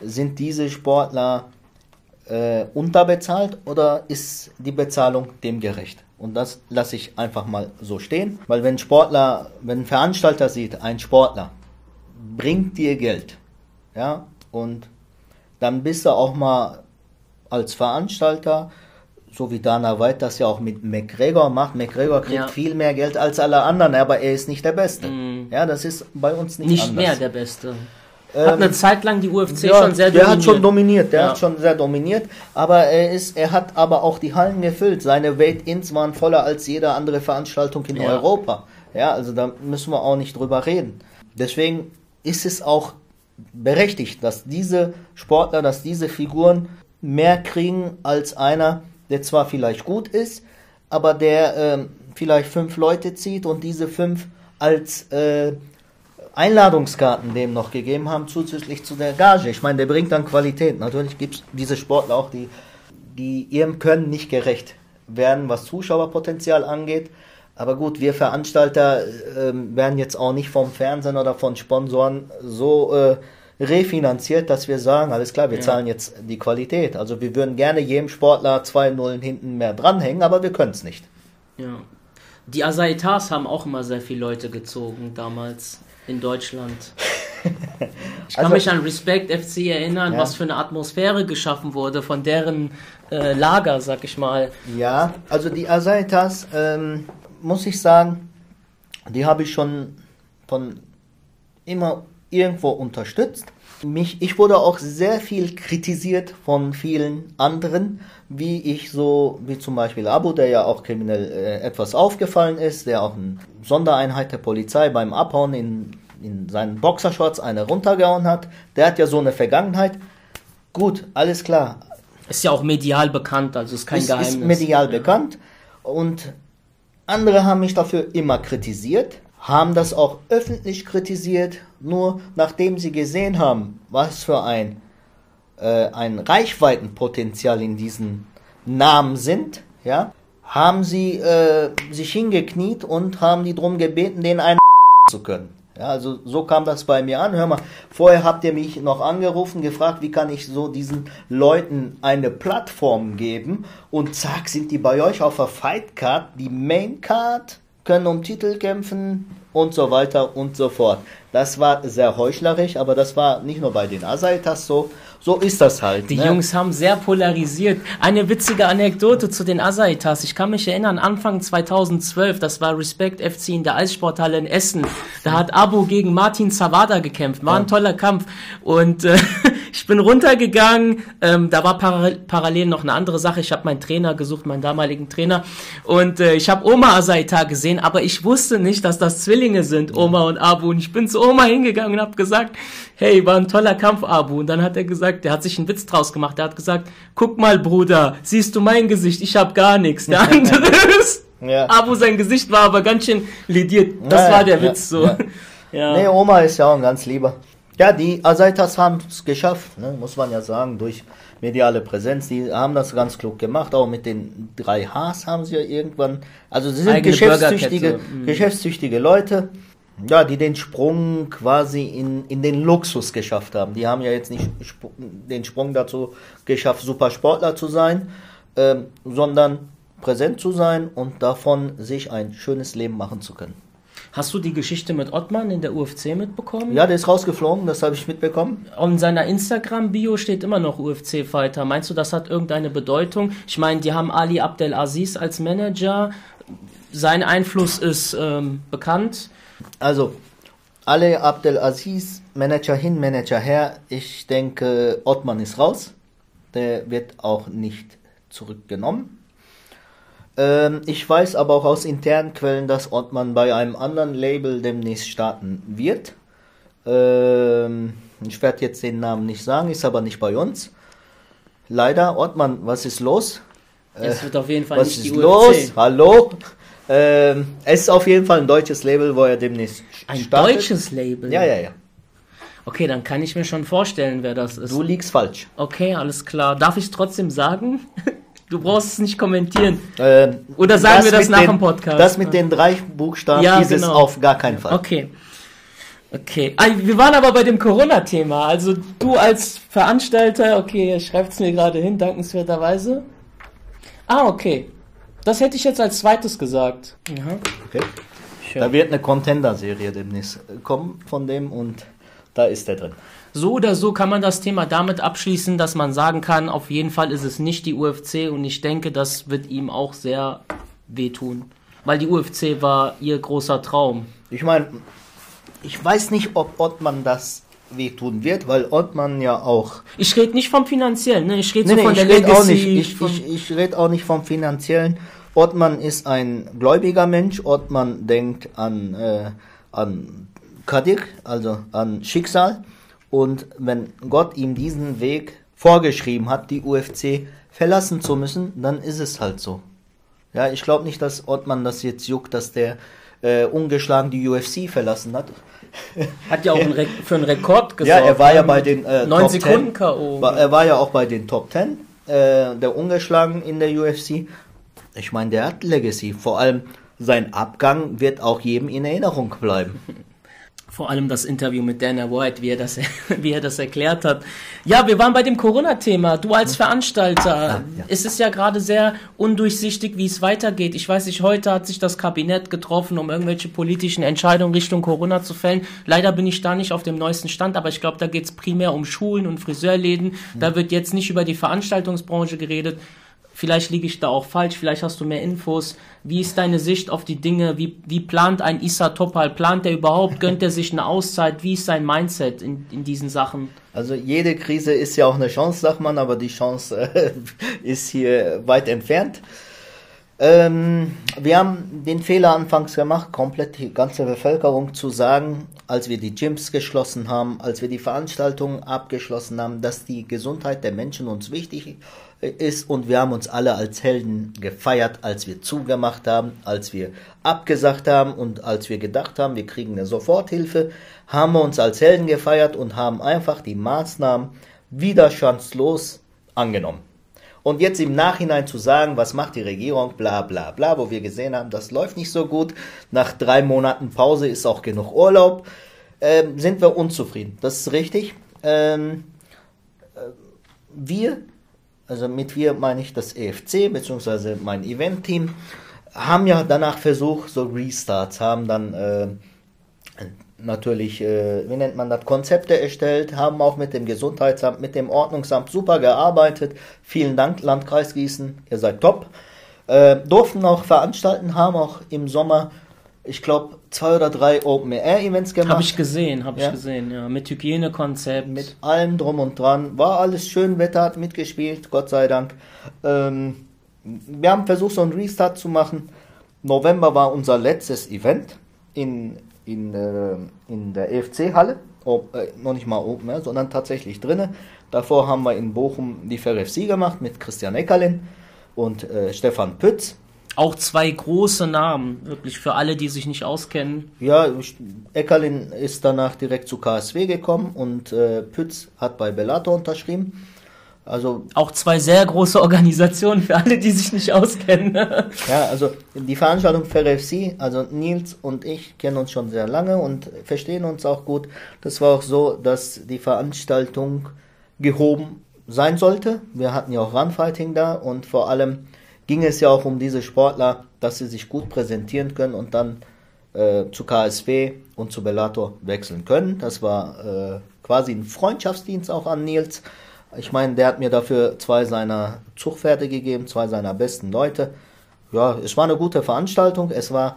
sind diese Sportler äh, unterbezahlt oder ist die Bezahlung dem gerecht? Und das lasse ich einfach mal so stehen, weil wenn Sportler, wenn ein Veranstalter sieht, ein Sportler bringt dir Geld, ja, und dann bist du auch mal als Veranstalter, so wie Dana White das ja auch mit McGregor macht. McGregor kriegt Ja. viel mehr Geld als alle anderen, aber er ist nicht der Beste. Ja, das ist bei uns nicht, Nicht anders. mehr der Beste. Hat eine Zeit lang die UFC Ja, schon sehr der hat schon dominiert, der Ja. hat schon sehr dominiert, aber er ist, er hat aber auch die Hallen gefüllt. Seine Wait-ins waren voller als jede andere Veranstaltung in Ja. Europa. Ja, also da müssen wir auch nicht drüber reden. Deswegen ist es auch berechtigt, dass diese Sportler, dass diese Figuren mehr kriegen als einer, der zwar vielleicht gut ist, aber der ähm, vielleicht fünf Leute zieht und diese fünf als äh, Einladungskarten dem noch gegeben haben, zusätzlich zu der Gage. Ich meine, der bringt dann Qualität. Natürlich gibt es diese Sportler auch, die, die ihrem Können nicht gerecht werden, was Zuschauerpotenzial angeht. Aber gut, wir Veranstalter ähm, werden jetzt auch nicht vom Fernsehen oder von Sponsoren so äh, refinanziert, dass wir sagen, alles klar, wir Ja. zahlen jetzt die Qualität. Also wir würden gerne jedem Sportler zwei Nullen hinten mehr dranhängen, aber wir können es nicht. Ja. Die Asaitas haben auch immer sehr viele Leute gezogen damals in Deutschland. (laughs) Ich kann Also- mich an Respect FC erinnern, Ja. was für eine Atmosphäre geschaffen wurde von deren äh, Lager, sag ich mal. Ja, also die Asaitas, ähm, muss ich sagen, die habe ich schon von immer irgendwo unterstützt. Mich, ich wurde auch sehr viel kritisiert von vielen anderen, wie ich so, wie zum Beispiel Abu, der ja auch kriminell äh, etwas aufgefallen ist, der auch eine Sondereinheit der Polizei beim Abhauen in, in seinen Boxershorts eine runtergehauen hat. Der hat ja so eine Vergangenheit. Gut, alles klar. Ist ja auch medial bekannt, also ist kein ist, Geheimnis. ist medial ja. bekannt. Und andere haben mich dafür immer kritisiert, haben das auch öffentlich kritisiert, nur nachdem sie gesehen haben, was für ein, äh, ein Reichweitenpotenzial in diesen Namen sind, ja, haben sie äh, sich hingekniet und haben die drum gebeten, den einen zu können. Ja, also so kam das bei mir an. Hör mal, vorher habt ihr mich noch angerufen, gefragt, wie kann ich so diesen Leuten eine Plattform geben und zack, sind die bei euch auf der Fightcard, die Maincard, können um Titel kämpfen und so weiter und so fort. Das war sehr heuchlerisch, aber das war nicht nur bei den Asaitas so, so ist das halt. Die ne? Jungs haben sehr polarisiert. Eine witzige Anekdote zu den Asaitas. Ich kann mich erinnern, Anfang 2012, das war Respect FC in der Eissporthalle in Essen. Da hat Abu gegen Martin Zawada gekämpft. War ein toller Kampf. Und äh, (laughs) ich bin runtergegangen. Ähm, da war para parallel noch eine andere Sache. Ich habe meinen Trainer gesucht, meinen damaligen Trainer. Und äh, ich habe Oma Asaita gesehen, aber ich wusste nicht, dass das Zwillinge sind, Oma und Abu. Und ich bin zu Oma hingegangen und habe gesagt, hey, war ein toller Kampf, Abu. Und dann hat er gesagt, der hat sich einen Witz draus gemacht. Der hat gesagt, guck mal, Bruder, siehst du mein Gesicht? Ich hab gar nichts. Der (laughs) andere ist, Ja. Abu, sein Gesicht war aber ganz schön lediert. Das Ja, war der ja, Witz so. (laughs) ja. Nee, Oma ist ja auch ein ganz lieber. Ja, die Asaitas haben es geschafft, ne, muss man ja sagen, durch mediale Präsenz. Die haben das ganz klug gemacht, auch mit den drei Hs haben sie ja irgendwann. Also sie sind geschäftstüchtige, mhm. geschäftstüchtige Leute, ja, die den Sprung quasi in, in den Luxus geschafft haben. Die haben ja jetzt nicht den Sprung dazu geschafft, super Sportler zu sein, ähm, sondern präsent zu sein und davon sich ein schönes Leben machen zu können. Hast du die Geschichte mit Ottmann in der UFC mitbekommen? Ja, der ist rausgeflogen, das habe ich mitbekommen. In seiner Instagram-Bio steht immer noch UFC-Fighter. Meinst du, das hat irgendeine Bedeutung? Ich meine, die haben Ali Abdelaziz als Manager. sein Einfluss ist ähm, bekannt. Also, alle Abdelaziz, Manager hin, Manager her. Ich denke, Ottmann ist raus. Der wird auch nicht zurückgenommen. Ähm, ich weiß aber auch aus internen Quellen, dass Ottmann bei einem anderen Label demnächst starten wird. Ähm, ich werde jetzt den Namen nicht sagen, ist aber nicht bei uns. Leider, Ottmann, was ist los? Es wird auf jeden Fall Was nicht ist die UFC. los? Hallo? Ähm, es ist auf jeden Fall ein deutsches Label, wo er demnächst Ein startet. deutsches Label? Ja, ja, ja. Okay, dann kann ich mir schon vorstellen, wer das ist. Du liegst falsch. Okay, alles klar. Darf ich es trotzdem sagen? (laughs) Du brauchst es nicht kommentieren. Ähm, Oder sagen wir das nach den, dem Podcast? Das mit den drei Buchstaben Ja, ist es genau. auf gar keinen Fall. Okay. Okay. Ah, wir waren aber bei dem Corona-Thema. Also du als Veranstalter, okay, schreibt es mir gerade hin, dankenswerterweise. Ah, okay. Das hätte ich jetzt als zweites gesagt. Ja. Okay. Schön. Da wird eine Contender-Serie demnächst kommen von dem und da ist der drin. So oder so kann man das Thema damit abschließen, dass man sagen kann, auf jeden Fall ist es nicht die UFC und ich denke, das wird ihm auch sehr wehtun. Weil die UFC war ihr großer Traum. Ich meine, ich weiß nicht, ob Ottmann das wehtun wird, weil Ottmann ja auch Ich rede nicht vom finanziellen, ne? ich rede Nee, so nee, von ich der Legacy. auch nicht. Ich, ich, ich rede auch nicht vom finanziellen. Ottmann ist ein gläubiger Mensch. Ottmann denkt an, äh, an Kadir, also an Schicksal. Und wenn Gott ihm diesen Weg vorgeschrieben hat, die UFC verlassen zu müssen, dann ist es halt so. Ja, ich glaube nicht, dass Ottmann das jetzt juckt, dass der äh, ungeschlagen die UFC verlassen hat. (laughs) Hat ja auch einen für einen Rekord gesorgt. Ja, er war ja ne? bei den äh, 9 Top Sekunden 10. K.O. Er war ja auch bei den Top 10, äh, der ungeschlagen in der UFC. Ich meine, der hat Legacy. Vor allem sein Abgang wird auch jedem in Erinnerung bleiben. (laughs) Vor allem das Interview mit Dana White, wie er das, (laughs) wie er das erklärt hat. Ja, wir waren bei dem Corona-Thema. Du als Veranstalter, ja. es ist ja gerade sehr undurchsichtig, wie es weitergeht. Ich weiß nicht, heute hat sich das Kabinett getroffen, um irgendwelche politischen Entscheidungen Richtung Corona zu fällen. Leider bin ich da nicht auf dem neuesten Stand, aber ich glaube, da geht es primär um Schulen und Friseurläden. Da wird jetzt nicht über die Veranstaltungsbranche geredet. Vielleicht liege ich da auch falsch, vielleicht hast du mehr Infos. Wie ist deine Sicht auf die Dinge? Wie, wie plant ein Issa Topal? Plant er überhaupt? (laughs) Gönnt er sich eine Auszeit? Wie ist sein Mindset in, in diesen Sachen? Also jede Krise ist ja auch eine Chance, sagt man, aber die Chance äh, (laughs) ist hier weit entfernt. Ähm, wir haben den Fehler anfangs gemacht, komplett die ganze Bevölkerung zu sagen, als wir die Gyms geschlossen haben, als wir die Veranstaltungen abgeschlossen haben, dass die Gesundheit der Menschen uns wichtig äh, ist und wir haben uns alle als Helden gefeiert, als wir zugemacht haben, als wir abgesagt haben und als wir gedacht haben, wir kriegen eine Soforthilfe, haben wir uns als Helden gefeiert und haben einfach die Maßnahmen widerstandslos angenommen. Und jetzt im Nachhinein zu sagen, was macht die Regierung, bla bla bla, wo wir gesehen haben, das läuft nicht so gut, nach drei Monaten Pause ist auch genug Urlaub, ähm, sind wir unzufrieden. Das ist richtig. Ähm, äh, wir, also mit wir meine ich das EFC, beziehungsweise mein Event-Team, haben ja danach versucht, so Restarts, haben dann äh, natürlich, äh, wie nennt man das, Konzepte erstellt, haben auch mit dem Gesundheitsamt, mit dem Ordnungsamt super gearbeitet. Vielen Dank, Landkreis Gießen, ihr seid top. Äh, durften auch veranstalten, haben auch im Sommer, ich glaube, zwei oder drei Open-Air-Events gemacht. Habe ich gesehen, habe Ja. ich gesehen, ja. Mit Hygienekonzept. Mit allem drum und dran. War alles schön, Wetter hat mitgespielt, Gott sei Dank. Ähm, wir haben versucht, so einen Restart zu machen. November war unser letztes Event in, in, äh, in der EFC-Halle. Oh, äh, noch nicht mal oben, ja, sondern tatsächlich drinnen. Davor haben wir in Bochum die FRFC gemacht mit Christian Eckerlin und äh, Stefan Pütz. Auch zwei große Namen, wirklich für alle, die sich nicht auskennen. Ja, Eckerlin ist danach direkt zu KSW gekommen und äh, Pütz hat bei Bellator unterschrieben. Also Auch zwei sehr große (laughs) Organisationen für alle, die sich nicht auskennen. (laughs) Ja, also die Veranstaltung für FC, also Nils und ich kennen uns schon sehr lange und verstehen uns auch gut. Das war auch so, dass die Veranstaltung gehoben sein sollte. Wir hatten ja auch Runfighting da und vor allem ging es ja auch um diese Sportler, dass sie sich gut präsentieren können und dann äh, zu KSW und zu Bellator wechseln können. Das war äh, quasi ein Freundschaftsdienst auch an Nils. Ich meine, der hat mir dafür zwei seiner Zugpferde gegeben, zwei seiner besten Leute. ja, es war eine gute Veranstaltung. Es war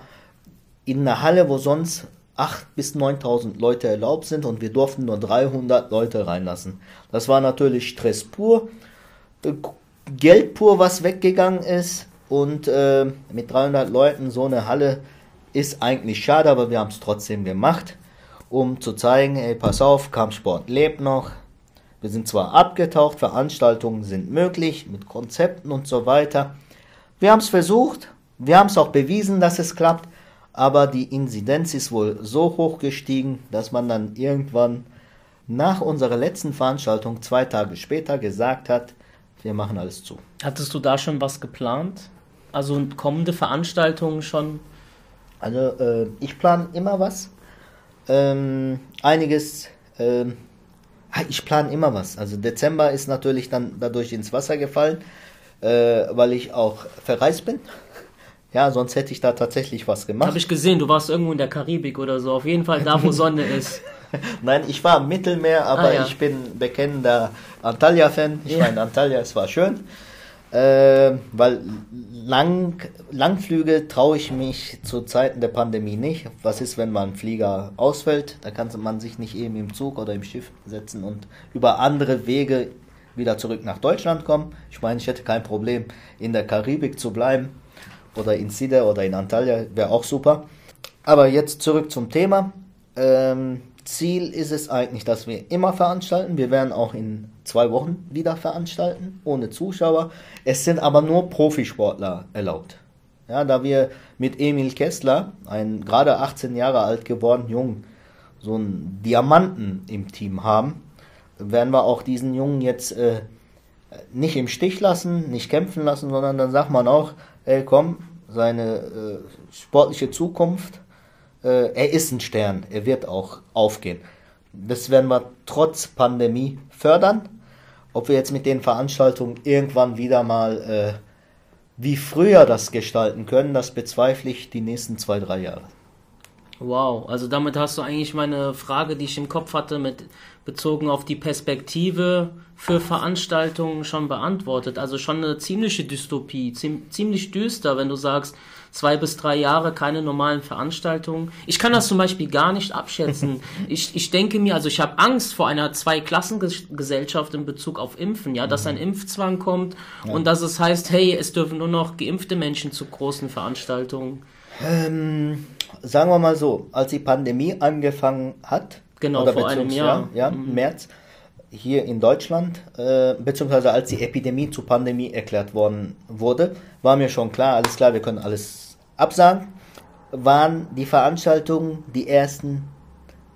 in einer Halle, wo sonst 8.000 bis 9.000 Leute erlaubt sind und wir durften nur 300 Leute reinlassen. Das war natürlich Stress pur, äh, Geld pur, was weggegangen ist und äh, mit 300 Leuten so eine Halle ist eigentlich schade, aber wir haben es trotzdem gemacht, um zu zeigen, ey, pass auf, Kampfsport lebt noch. Wir sind zwar abgetaucht, Veranstaltungen sind möglich mit Konzepten und so weiter. Wir haben es versucht, wir haben es auch bewiesen, dass es klappt, aber die Inzidenz ist wohl so hoch gestiegen, dass man dann irgendwann nach unserer letzten Veranstaltung zwei Tage später gesagt hat, wir machen alles zu. Hattest du da schon was geplant? Also kommende Veranstaltungen schon? Also äh, ich plane immer was. Ähm, einiges, äh, ich plane immer was. Also Dezember ist natürlich dann dadurch ins Wasser gefallen, äh, weil ich auch verreist bin. (laughs) Ja, sonst hätte ich da tatsächlich was gemacht. Habe ich gesehen, du warst irgendwo in der Karibik oder so. Auf jeden Fall da, wo (laughs) Sonne ist. (laughs) Nein, ich war im Mittelmeer, aber ah, ja. ich bin bekennender Antalya-Fan. Ich ja. war in Antalya, es war schön. Äh, weil Lang, Langflüge traue ich mich zu Zeiten der Pandemie nicht. Was ist, wenn man Flieger ausfällt? Da kann man sich nicht eben im Zug oder im Schiff setzen und über andere Wege wieder zurück nach Deutschland kommen. Ich meine, ich hätte kein Problem, in der Karibik zu bleiben oder in Sida oder in Antalya, wäre auch super. Aber jetzt zurück zum Thema. Ähm, Ziel ist es eigentlich, dass wir immer veranstalten. Wir werden auch in zwei Wochen wieder veranstalten, ohne Zuschauer. Es sind aber nur Profisportler erlaubt. Ja, da wir mit Emil Kessler, ein gerade 18 Jahre alt geworden Jungen, so einen Diamanten im Team haben, werden wir auch diesen Jungen jetzt äh, nicht im Stich lassen, nicht kämpfen lassen, sondern dann sagt man auch, ey komm, seine äh, sportliche Zukunft äh, er ist ein Stern, er wird auch aufgehen. Das werden wir trotz Pandemie fördern. Ob wir jetzt mit den Veranstaltungen irgendwann wieder mal äh, wie früher das gestalten können, das bezweifle ich die nächsten zwei, drei Jahre. Wow, also damit hast du eigentlich meine Frage, die ich im Kopf hatte, mit bezogen auf die Perspektive für Veranstaltungen schon beantwortet. Also schon eine ziemliche Dystopie, ziemlich düster, wenn du sagst, zwei bis drei Jahre keine normalen Veranstaltungen. Ich kann das zum Beispiel gar nicht abschätzen. (laughs) Ich, ich denke mir, also ich habe Angst vor einer Zweiklassengesellschaft in Bezug auf Impfen, ja, dass ein mhm. Impfzwang kommt ja. und dass es heißt, hey, es dürfen nur noch geimpfte Menschen zu großen Veranstaltungen. Ähm, sagen wir mal so, als die Pandemie angefangen hat, genau, oder vor einem Jahr, ja, mhm. März, hier in Deutschland, äh, beziehungsweise als die Epidemie zur Pandemie erklärt worden wurde, war mir schon klar, alles klar, wir können alles absagen, waren die Veranstaltungen die ersten,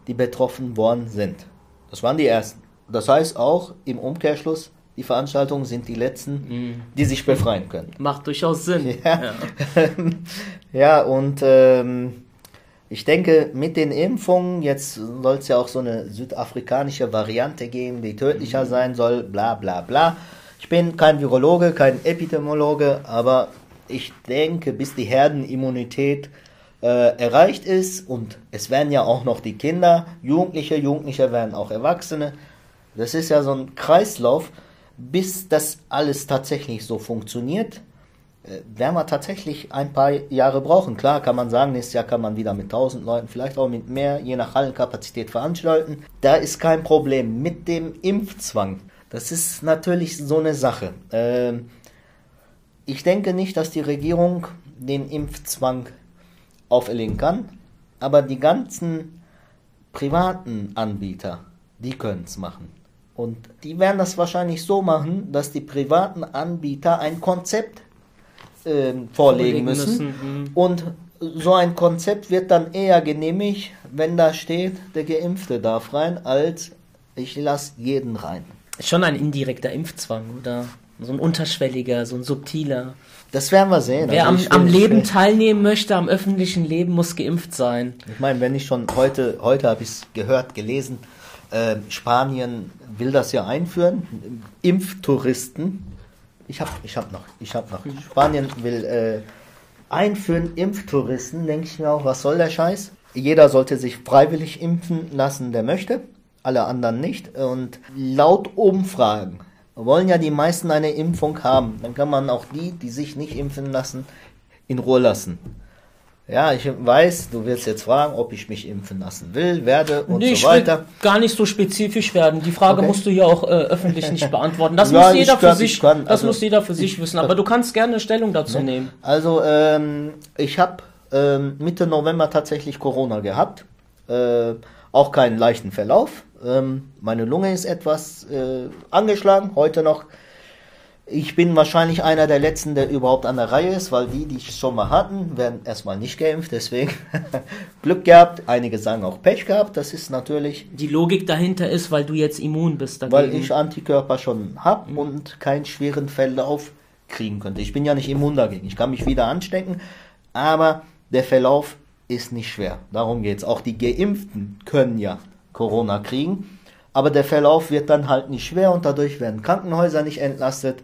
die betroffen worden sind. Das waren die ersten. Das heißt auch im Umkehrschluss, die Veranstaltungen sind die letzten, mhm. die sich befreien können. Macht durchaus Sinn. (laughs) Ja, ja. (laughs) ja und ähm, ich denke, mit den Impfungen, jetzt soll es ja auch so eine südafrikanische Variante geben, die tödlicher mhm. sein soll, bla bla bla. Ich bin kein Virologe, kein Epidemiologe, aber ich denke, bis die Herdenimmunität äh, erreicht ist und es werden ja auch noch die Kinder, Jugendliche, Jugendliche werden auch Erwachsene. Das ist ja so ein Kreislauf, bis das alles tatsächlich so funktioniert werden wir tatsächlich ein paar Jahre brauchen. Klar kann man sagen, nächstes Jahr kann man wieder mit 1000 Leuten, vielleicht auch mit mehr, je nach Hallenkapazität veranstalten. Da ist kein Problem. Mit dem Impfzwang, das ist natürlich so eine Sache. Ähm, ich denke nicht, dass die Regierung den Impfzwang auferlegen kann, aber die ganzen privaten Anbieter, die können es machen. Und die werden das wahrscheinlich so machen, dass die privaten Anbieter ein Konzept äh, vorlegen müssen. müssen. Mhm. Und so ein Konzept wird dann eher genehmigt, wenn da steht, der Geimpfte darf rein, als ich lasse jeden rein. Schon ein indirekter Impfzwang, oder? So ein unterschwelliger, so ein subtiler. Das werden wir sehen. Wer also am, am Leben teilnehmen möchte, am öffentlichen Leben, muss geimpft sein. Ich meine, wenn ich schon heute, heute habe ich es gehört, gelesen, äh, Spanien will das ja einführen, Impftouristen ich habe ich hab noch, ich habe noch. Spanien will äh, einführen Impftouristen, denke ich mir auch, was soll der Scheiß? Jeder sollte sich freiwillig impfen lassen, der möchte, alle anderen nicht. Und laut Umfragen wollen ja die meisten eine Impfung haben. Dann kann man auch die, die sich nicht impfen lassen, in Ruhe lassen. Ja, ich weiß, du wirst jetzt fragen, ob ich mich impfen lassen will, werde und nee, so weiter. Ich will gar nicht so spezifisch werden. Die Frage okay. musst du hier auch äh, öffentlich nicht (laughs) beantworten. Das ja, muss jeder für sich, kann, das also, muss jeder für sich wissen. Aber du kannst gerne eine Stellung dazu ne? nehmen. Also ähm, ich habe ähm, Mitte November tatsächlich Corona gehabt, äh, auch keinen leichten Verlauf. Ähm, meine Lunge ist etwas äh, angeschlagen, heute noch ich bin wahrscheinlich einer der letzten, der überhaupt an der Reihe ist, weil die, die es schon mal hatten, werden erstmal nicht geimpft. Deswegen (laughs) Glück gehabt. Einige sagen auch Pech gehabt. Das ist natürlich. Die Logik dahinter ist, weil du jetzt immun bist. Dagegen. Weil ich Antikörper schon habe mhm. und keinen schweren Verlauf kriegen könnte. Ich bin ja nicht immun dagegen. Ich kann mich wieder anstecken, aber der Verlauf ist nicht schwer. Darum geht es. Auch die Geimpften können ja Corona kriegen aber der Verlauf wird dann halt nicht schwer und dadurch werden Krankenhäuser nicht entlastet.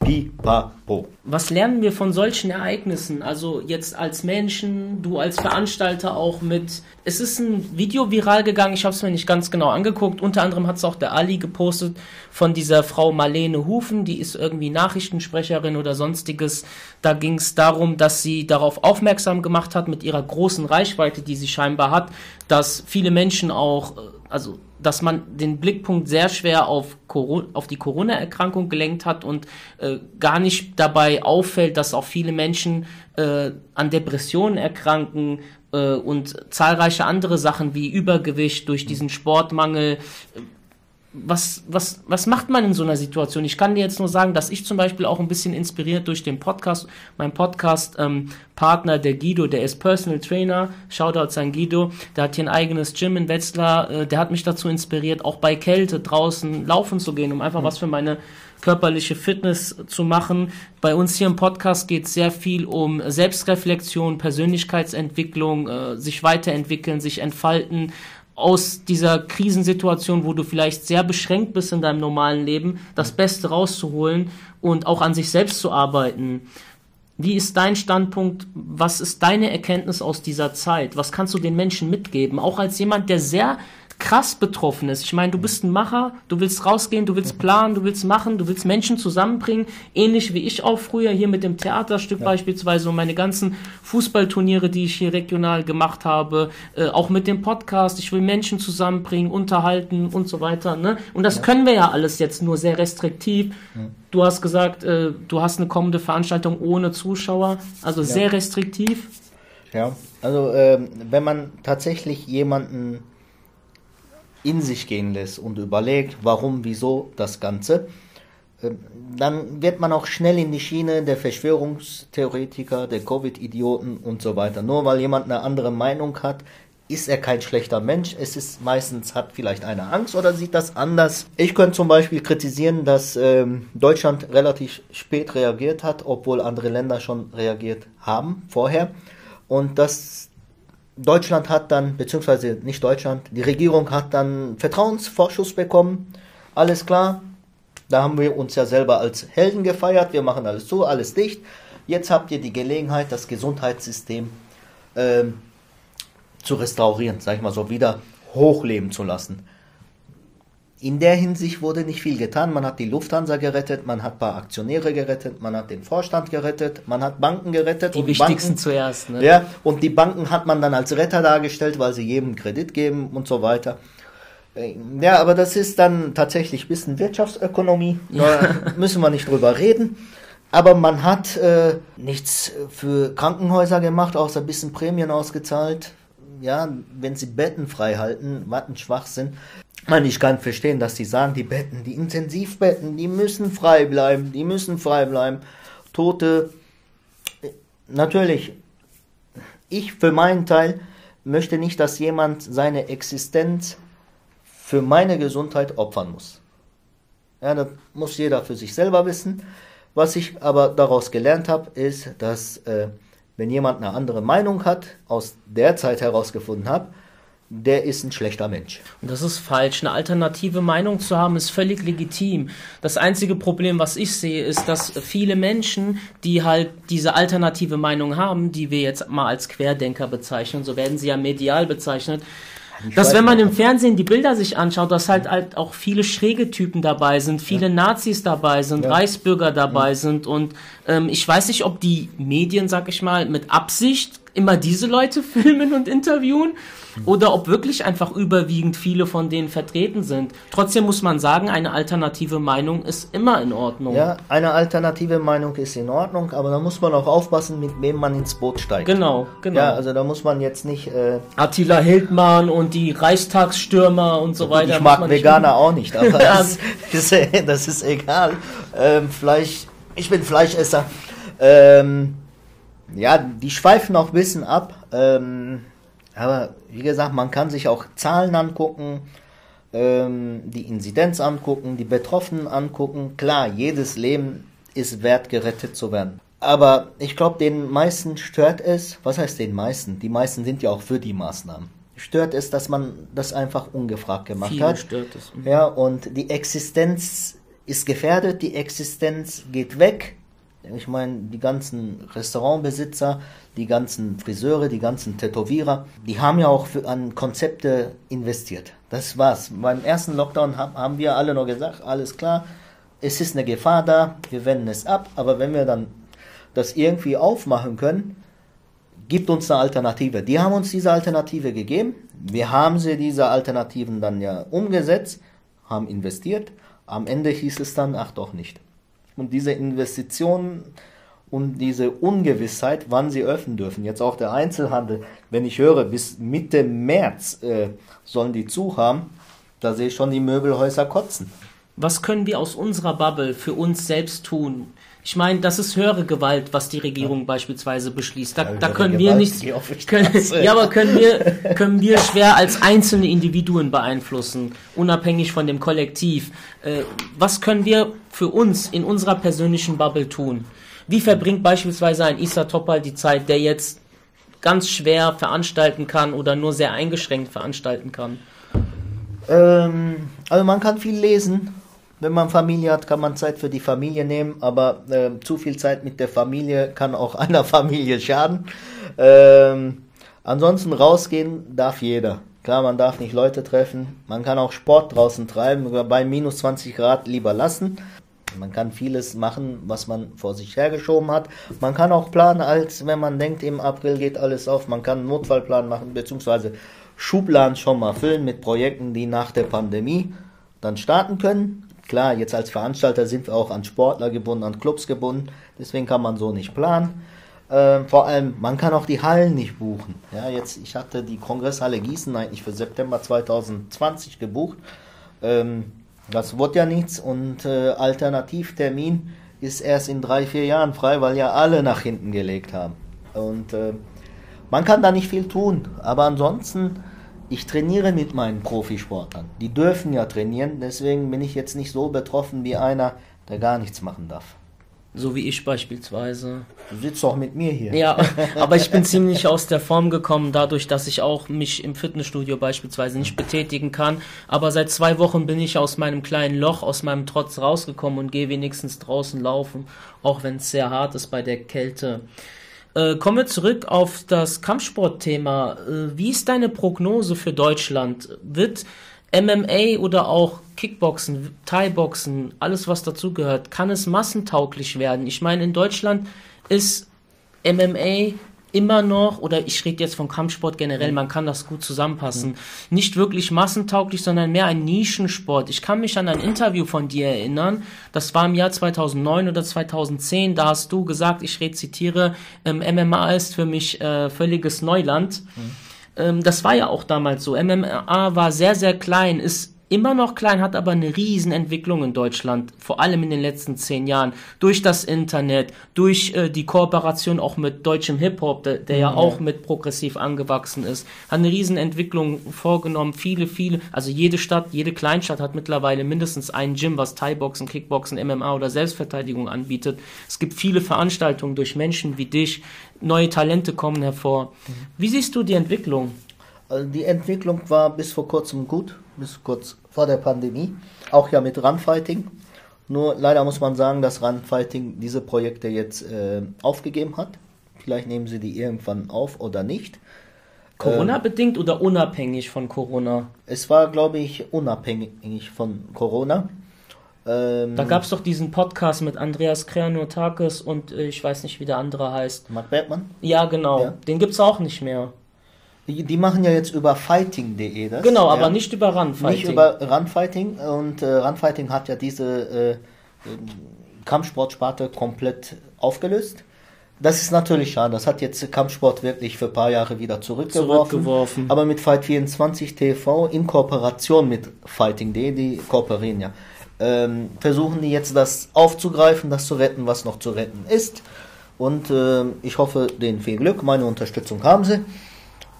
Pipapo. Was lernen wir von solchen Ereignissen? Also jetzt als Menschen, du als Veranstalter auch mit. Es ist ein Video viral gegangen, ich habe es mir nicht ganz genau angeguckt. Unter anderem hat es auch der Ali gepostet von dieser Frau Marlene Hufen, die ist irgendwie Nachrichtensprecherin oder sonstiges. Da ging es darum, dass sie darauf aufmerksam gemacht hat mit ihrer großen Reichweite, die sie scheinbar hat, dass viele Menschen auch, äh, also dass man den Blickpunkt sehr schwer auf, Corona, auf die Corona-Erkrankung gelenkt hat und äh, gar nicht dabei auffällt, dass auch viele Menschen äh, an Depressionen erkranken äh, und zahlreiche andere Sachen wie Übergewicht durch diesen Sportmangel was, was, was macht man in so einer Situation? Ich kann dir jetzt nur sagen, dass ich zum Beispiel auch ein bisschen inspiriert durch den Podcast, mein Podcast-Partner, ähm, der Guido, der ist Personal Trainer, Shoutouts an Guido, der hat hier ein eigenes Gym in Wetzlar, äh, der hat mich dazu inspiriert, auch bei Kälte draußen laufen zu gehen, um einfach mhm. was für meine körperliche Fitness zu machen. Bei uns hier im Podcast geht es sehr viel um Selbstreflexion, Persönlichkeitsentwicklung, äh, sich weiterentwickeln, sich entfalten, aus dieser Krisensituation, wo du vielleicht sehr beschränkt bist in deinem normalen Leben, das Beste rauszuholen und auch an sich selbst zu arbeiten. Wie ist dein Standpunkt? Was ist deine Erkenntnis aus dieser Zeit? Was kannst du den Menschen mitgeben? Auch als jemand, der sehr krass betroffen ist. Ich meine, du bist ein Macher, du willst rausgehen, du willst planen, du willst machen, du willst Menschen zusammenbringen, ähnlich wie ich auch früher hier mit dem Theaterstück ja. beispielsweise und meine ganzen Fußballturniere, die ich hier regional gemacht habe, äh, auch mit dem Podcast. Ich will Menschen zusammenbringen, unterhalten und so weiter. Ne? Und das ja. können wir ja alles jetzt nur sehr restriktiv. Ja. Du hast gesagt, äh, du hast eine kommende Veranstaltung ohne Zuschauer, also sehr restriktiv. Ja, also ähm, wenn man tatsächlich jemanden in sich gehen lässt und überlegt, warum, wieso das Ganze, ähm, dann wird man auch schnell in die Schiene der Verschwörungstheoretiker, der Covid-Idioten und so weiter. Nur weil jemand eine andere Meinung hat, ist er kein schlechter Mensch. Es ist meistens hat vielleicht eine Angst oder sieht das anders. Ich könnte zum Beispiel kritisieren, dass ähm, Deutschland relativ spät reagiert hat, obwohl andere Länder schon reagiert haben vorher. Und dass Deutschland hat dann, beziehungsweise nicht Deutschland, die Regierung hat dann Vertrauensvorschuss bekommen. Alles klar. Da haben wir uns ja selber als Helden gefeiert. Wir machen alles zu, alles dicht. Jetzt habt ihr die Gelegenheit, das Gesundheitssystem ähm, zu restaurieren, sag ich mal so, wieder hochleben zu lassen in der Hinsicht wurde nicht viel getan. Man hat die Lufthansa gerettet, man hat ein paar Aktionäre gerettet, man hat den Vorstand gerettet, man hat Banken gerettet. Die wichtigsten Banken, zuerst. Ne? Ja, und die Banken hat man dann als Retter dargestellt, weil sie jedem Kredit geben und so weiter. Äh, ja, aber das ist dann tatsächlich ein bisschen Wirtschaftsökonomie. Da müssen wir nicht drüber reden. Aber man hat äh, nichts für Krankenhäuser gemacht, außer ein bisschen Prämien ausgezahlt. Ja, wenn sie Betten frei halten, was ein Schwachsinn. Man, ich kann verstehen, dass die sagen, die Betten, die Intensivbetten, die müssen frei bleiben, die müssen frei bleiben. Tote, natürlich, ich für meinen Teil möchte nicht, dass jemand seine Existenz für meine Gesundheit opfern muss. Ja, das muss jeder für sich selber wissen. Was ich aber daraus gelernt habe, ist, dass äh, wenn jemand eine andere Meinung hat, aus der Zeit herausgefunden habe, der ist ein schlechter Mensch. Und das ist falsch. Eine alternative Meinung zu haben, ist völlig legitim. Das einzige Problem, was ich sehe, ist, dass viele Menschen, die halt diese alternative Meinung haben, die wir jetzt mal als Querdenker bezeichnen, so werden sie ja medial bezeichnet, dass wenn man im Fernsehen die Bilder sich anschaut, dass halt, halt auch viele schräge Typen dabei sind, viele ja. Nazis dabei sind, ja. Reichsbürger dabei ja. sind und ähm, ich weiß nicht, ob die Medien, sag ich mal, mit Absicht immer diese Leute (laughs) filmen und interviewen oder ob wirklich einfach überwiegend viele von denen vertreten sind. Trotzdem muss man sagen, eine alternative Meinung ist immer in Ordnung. Ja, eine alternative Meinung ist in Ordnung, aber da muss man auch aufpassen, mit wem man ins Boot steigt. Genau, genau. Ja, also da muss man jetzt nicht. Äh Attila Hildmann und die Reichstagsstürmer und so weiter. Ich mag Veganer auch nicht, aber (laughs) das, ist, das ist egal. Ähm, Fleisch, ich bin Fleischesser. Ähm, ja, die schweifen auch ein bisschen ab. Ähm, aber wie gesagt, man kann sich auch Zahlen angucken, ähm, die Inzidenz angucken, die Betroffenen angucken. Klar, jedes Leben ist wert, gerettet zu werden. Aber ich glaube, den meisten stört es, was heißt den meisten? Die meisten sind ja auch für die Maßnahmen. Stört es, dass man das einfach ungefragt gemacht Viele hat. Stört es. Mhm. Ja, und die Existenz ist gefährdet, die Existenz geht weg. Ich meine, die ganzen Restaurantbesitzer, die ganzen Friseure, die ganzen Tätowierer, die haben ja auch an Konzepte investiert. Das war's. Beim ersten Lockdown haben wir alle noch gesagt, alles klar, es ist eine Gefahr da, wir wenden es ab, aber wenn wir dann das irgendwie aufmachen können, gibt uns eine Alternative. Die haben uns diese Alternative gegeben. Wir haben sie, diese Alternativen dann ja umgesetzt, haben investiert. Am Ende hieß es dann, ach doch nicht. Und diese Investitionen und diese Ungewissheit, wann sie öffnen dürfen, jetzt auch der Einzelhandel, wenn ich höre, bis Mitte März äh, sollen die zu haben, da sehe ich schon die Möbelhäuser kotzen. Was können wir aus unserer Bubble für uns selbst tun? Ich meine, das ist höhere Gewalt, was die Regierung ja. beispielsweise beschließt. Da, da können wir nichts. Können, ja, aber können wir, können wir schwer als einzelne Individuen beeinflussen, unabhängig von dem Kollektiv. Äh, was können wir für uns in unserer persönlichen Bubble tun? Wie verbringt beispielsweise ein Issa Topal die Zeit, der jetzt ganz schwer veranstalten kann oder nur sehr eingeschränkt veranstalten kann? Ähm, also man kann viel lesen. Wenn man Familie hat, kann man Zeit für die Familie nehmen, aber äh, zu viel Zeit mit der Familie kann auch (laughs) einer Familie schaden. Ähm, ansonsten rausgehen darf jeder. Klar, man darf nicht Leute treffen. Man kann auch Sport draußen treiben, bei minus 20 Grad lieber lassen. Man kann vieles machen, was man vor sich hergeschoben hat. Man kann auch planen, als wenn man denkt, im April geht alles auf. Man kann einen Notfallplan machen, beziehungsweise Schubladen schon mal füllen mit Projekten, die nach der Pandemie dann starten können. Klar, jetzt als Veranstalter sind wir auch an Sportler gebunden, an Clubs gebunden. Deswegen kann man so nicht planen. Ähm, vor allem, man kann auch die Hallen nicht buchen. Ja, jetzt, ich hatte die Kongresshalle Gießen eigentlich für September 2020 gebucht. Ähm, das wird ja nichts und äh, Alternativtermin ist erst in drei, vier Jahren frei, weil ja alle nach hinten gelegt haben. Und äh, man kann da nicht viel tun, aber ansonsten, ich trainiere mit meinen Profisportlern. Die dürfen ja trainieren, deswegen bin ich jetzt nicht so betroffen wie einer, der gar nichts machen darf. So wie ich beispielsweise. Du sitzt doch mit mir hier. Ja, (laughs) aber ich bin ziemlich aus der Form gekommen, dadurch, dass ich auch mich im Fitnessstudio beispielsweise nicht betätigen kann. Aber seit zwei Wochen bin ich aus meinem kleinen Loch, aus meinem Trotz rausgekommen und gehe wenigstens draußen laufen, auch wenn es sehr hart ist bei der Kälte. Äh, kommen wir zurück auf das Kampfsportthema. Äh, wie ist deine Prognose für Deutschland? Wird MMA oder auch Kickboxen, Thai-Boxen, alles was dazugehört, kann es massentauglich werden. Ich meine, in Deutschland ist MMA immer noch, oder ich rede jetzt vom Kampfsport generell, man kann das gut zusammenpassen, nicht wirklich massentauglich, sondern mehr ein Nischensport. Ich kann mich an ein Interview von dir erinnern, das war im Jahr 2009 oder 2010, da hast du gesagt, ich rezitiere, ähm, MMA ist für mich äh, völliges Neuland. Mhm ähm, das war ja auch damals so. MMA war sehr, sehr klein, ist immer noch klein, hat aber eine Riesenentwicklung in Deutschland, vor allem in den letzten zehn Jahren, durch das Internet, durch äh, die Kooperation auch mit deutschem Hip-Hop, der, der ja. ja auch mit progressiv angewachsen ist, hat eine Riesenentwicklung vorgenommen. Viele, viele, also jede Stadt, jede Kleinstadt hat mittlerweile mindestens ein Gym, was Thai-Boxen, Kickboxen, MMA oder Selbstverteidigung anbietet. Es gibt viele Veranstaltungen durch Menschen wie dich, neue Talente kommen hervor. Mhm. Wie siehst du die Entwicklung? Also die Entwicklung war bis vor kurzem gut, bis kurz vor der Pandemie, auch ja mit Runfighting. Nur leider muss man sagen, dass Runfighting diese Projekte jetzt äh, aufgegeben hat. Vielleicht nehmen sie die irgendwann auf oder nicht. Corona-bedingt oder unabhängig von Corona? Es war, glaube ich, unabhängig von Corona. Ähm, da gab es doch diesen Podcast mit Andreas Kreanotakis und äh, ich weiß nicht, wie der andere heißt. Mark Bergmann? Ja, genau. Ja. Den gibt es auch nicht mehr. Die, die, machen ja jetzt über fighting.de das. Genau, aber nicht über Runfighting. Nicht über Runfighting und äh, Runfighting hat ja diese äh, Kampfsportsparte komplett aufgelöst. Das ist natürlich schade. Das hat jetzt Kampfsport wirklich für ein paar Jahre wieder zurückgeworfen. zurückgeworfen. Aber mit Fight24 TV in Kooperation mit Fighting.de, die kooperieren ja, ähm, versuchen die jetzt das aufzugreifen, das zu retten, was noch zu retten ist. Und äh, ich hoffe, denen viel Glück. Meine Unterstützung haben sie.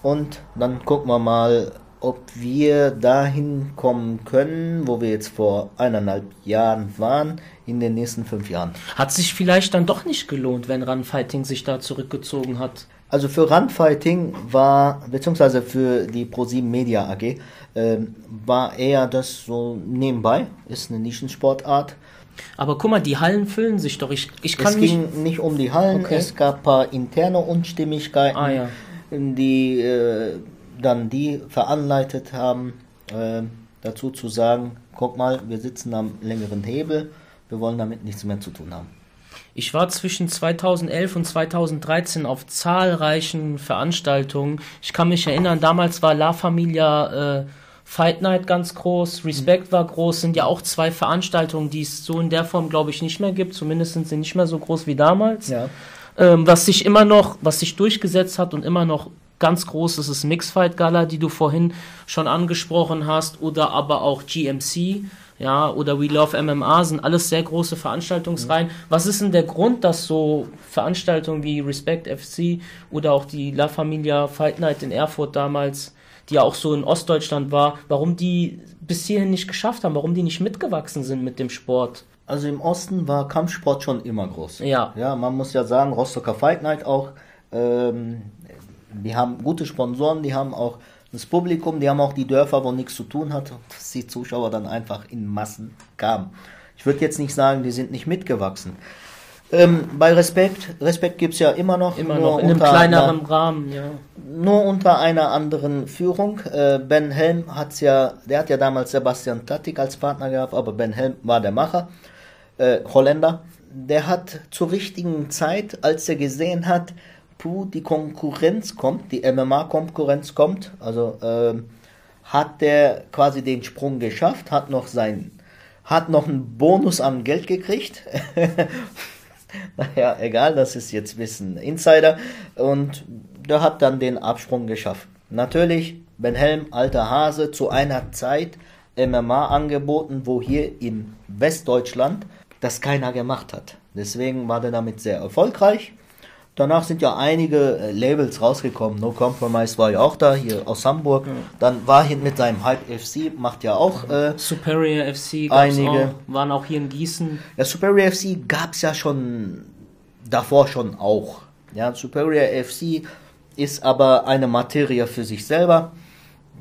Und dann gucken wir mal, ob wir dahin kommen können, wo wir jetzt vor eineinhalb Jahren waren, in den nächsten fünf Jahren. Hat sich vielleicht dann doch nicht gelohnt, wenn Runfighting sich da zurückgezogen hat? Also für Runfighting war, beziehungsweise für die ProSieben Media AG, äh, war eher das so nebenbei, ist eine Nischensportart. Aber guck mal, die Hallen füllen sich doch. Ich, ich kann es ging nicht, nicht um die Hallen, okay. es gab ein paar interne Unstimmigkeiten, ah, ja. Die äh, dann die veranleitet haben, äh, dazu zu sagen, guck mal, wir sitzen am längeren Hebel, wir wollen damit nichts mehr zu tun haben. Ich war zwischen 2011 und 2013 auf zahlreichen Veranstaltungen. Ich kann mich erinnern, damals war La Familia äh, Fight Night ganz groß, Respect mhm. war groß, sind ja auch zwei Veranstaltungen, die es so in der Form, glaube ich, nicht mehr gibt. Zumindest sind sie nicht mehr so groß wie damals. Ja. Ähm, was sich immer noch, was sich durchgesetzt hat und immer noch ganz groß ist, ist Mixfight Gala, die du vorhin schon angesprochen hast, oder aber auch GMC ja, oder We Love MMA sind alles sehr große Veranstaltungsreihen. Mhm. Was ist denn der Grund, dass so Veranstaltungen wie Respect FC oder auch die La Familia Fight Night in Erfurt damals, die ja auch so in Ostdeutschland war, warum die bis hierhin nicht geschafft haben, warum die nicht mitgewachsen sind mit dem Sport? Also im Osten war Kampfsport schon immer groß. Ja. Ja, man muss ja sagen, Rostocker Fight Night auch, ähm, die haben gute Sponsoren, die haben auch das Publikum, die haben auch die Dörfer, wo nichts zu tun hat, dass die Zuschauer dann einfach in Massen kamen. Ich würde jetzt nicht sagen, die sind nicht mitgewachsen. Ähm, bei Respekt, Respekt gibt es ja immer noch. Immer noch, in einem kleineren einer, Rahmen, ja. Nur unter einer anderen Führung. Äh, ben Helm hat's ja, der hat ja damals Sebastian Tattik als Partner gehabt, aber Ben Helm war der Macher, äh, Holländer. Der hat zur richtigen Zeit, als er gesehen hat, puh, die Konkurrenz kommt, die MMA-Konkurrenz kommt, also ähm, hat der quasi den Sprung geschafft, hat noch sein, hat noch einen Bonus an Geld gekriegt. (laughs) naja, egal, das ist jetzt ein bisschen Insider. Und der hat dann den Absprung geschafft. Natürlich, Ben Helm, alter Hase, zu einer Zeit MMA angeboten, wo hier in Westdeutschland das keiner gemacht hat. Deswegen war der damit sehr erfolgreich. Danach sind ja einige äh, Labels rausgekommen. No Compromise war ja auch da, hier aus Hamburg. Ja. Dann war hier mit seinem Hype FC, macht ja auch äh, Superior FC, einige. Auch, waren auch hier in Gießen. Ja, Superior FC gab es ja schon davor schon auch. Ja, Superior FC ist aber eine Materie für sich selber.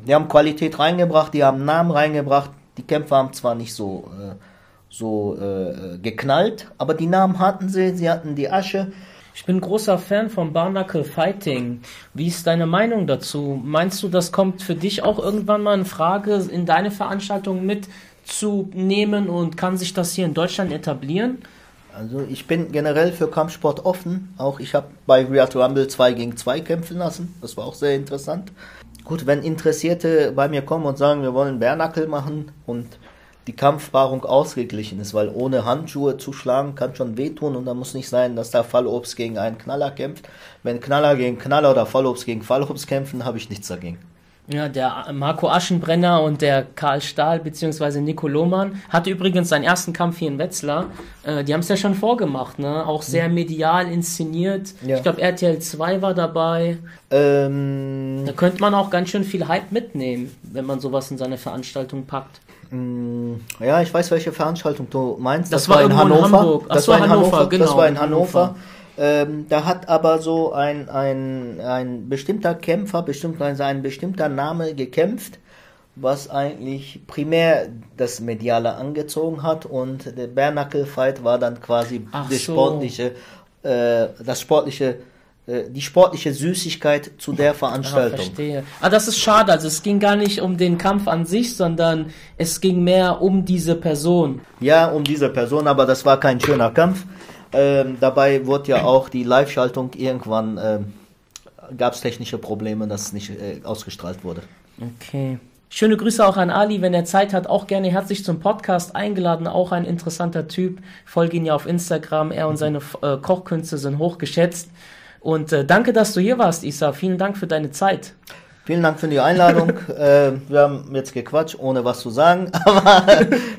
Die haben Qualität reingebracht, die haben Namen reingebracht. Die Kämpfer haben zwar nicht so, äh, so äh, geknallt, aber die Namen hatten sie, sie hatten die Asche. Ich bin großer Fan von Barnacle Fighting. Wie ist deine Meinung dazu? Meinst du, das kommt für dich auch irgendwann mal in Frage, in deine Veranstaltung mitzunehmen und kann sich das hier in Deutschland etablieren? Also ich bin generell für Kampfsport offen. Auch ich habe bei Real Rumble 2 gegen 2 kämpfen lassen. Das war auch sehr interessant. Gut, wenn Interessierte bei mir kommen und sagen, wir wollen Bärnackel machen und die Kampfbarung ausgeglichen ist, weil ohne Handschuhe zu schlagen kann schon wehtun und da muss nicht sein, dass da Fallobst gegen einen Knaller kämpft. Wenn Knaller gegen Knaller oder Fallobst gegen Fallobst kämpfen, habe ich nichts dagegen. Ja, der Marco Aschenbrenner und der Karl Stahl bzw. Nico Lohmann hatte übrigens seinen ersten Kampf hier in Wetzlar. Äh, die haben es ja schon vorgemacht, ne? Auch sehr mhm. medial inszeniert. Ja. Ich glaube, RTL 2 war dabei. Ähm, da könnte man auch ganz schön viel Hype mitnehmen, wenn man sowas in seine Veranstaltung packt. Mm, ja, ich weiß, welche Veranstaltung du meinst. Das, das war in Hannover. In Hamburg. Ach das so, war in Hannover, Hannover genau. Das war in Hannover. Hannover. Ähm, da hat aber so ein, ein, ein bestimmter Kämpfer, bestimmt ein bestimmter Name gekämpft, was eigentlich primär das Mediale angezogen hat und der Bare Fight war dann quasi das so. sportliche, äh, das sportliche äh, die sportliche Süßigkeit zu der Veranstaltung. Ja, verstehe. Ah, das ist schade. Also es ging gar nicht um den Kampf an sich, sondern es ging mehr um diese Person. Ja, um diese Person, aber das war kein schöner Kampf. Ähm, dabei wurde ja auch die Live-Schaltung irgendwann, ähm, gab es technische Probleme, dass es nicht äh, ausgestrahlt wurde. Okay. Schöne Grüße auch an Ali, wenn er Zeit hat, auch gerne herzlich zum Podcast eingeladen, auch ein interessanter Typ. Folge ihn ja auf Instagram, er und seine äh, Kochkünste sind hochgeschätzt. Und äh, danke, dass du hier warst, Isa. Vielen Dank für deine Zeit. Vielen Dank für die Einladung. (laughs) äh, wir haben jetzt gequatscht, ohne was zu sagen. (laughs) Aber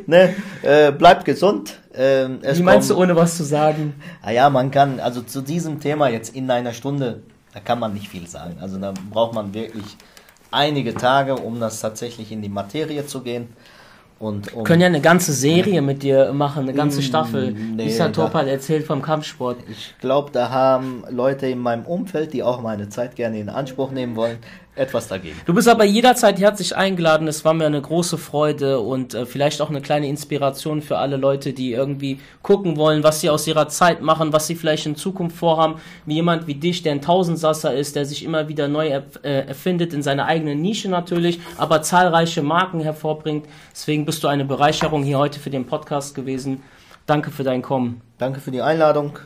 ne, äh, bleibt gesund. Äh, Wie meinst du, ohne was zu sagen? Ah ja, man kann, also zu diesem Thema jetzt in einer Stunde, da kann man nicht viel sagen. Also da braucht man wirklich einige Tage, um das tatsächlich in die Materie zu gehen. Und um können ja eine ganze Serie mit dir machen, eine ganze mm, Staffel. Nee, Isa Topal erzählt vom Kampfsport. Ich glaube, da haben Leute in meinem Umfeld, die auch meine Zeit gerne in Anspruch nehmen wollen, etwas dagegen. Du bist aber jederzeit herzlich eingeladen. Es war mir eine große Freude und äh, vielleicht auch eine kleine Inspiration für alle Leute, die irgendwie gucken wollen, was sie aus ihrer Zeit machen, was sie vielleicht in Zukunft vorhaben. Wie jemand wie dich, der ein Tausendsasser ist, der sich immer wieder neu er äh, erfindet in seiner eigenen Nische natürlich, aber zahlreiche Marken hervorbringt. Deswegen bist du eine Bereicherung hier heute für den Podcast gewesen. Danke für dein Kommen. Danke für die Einladung.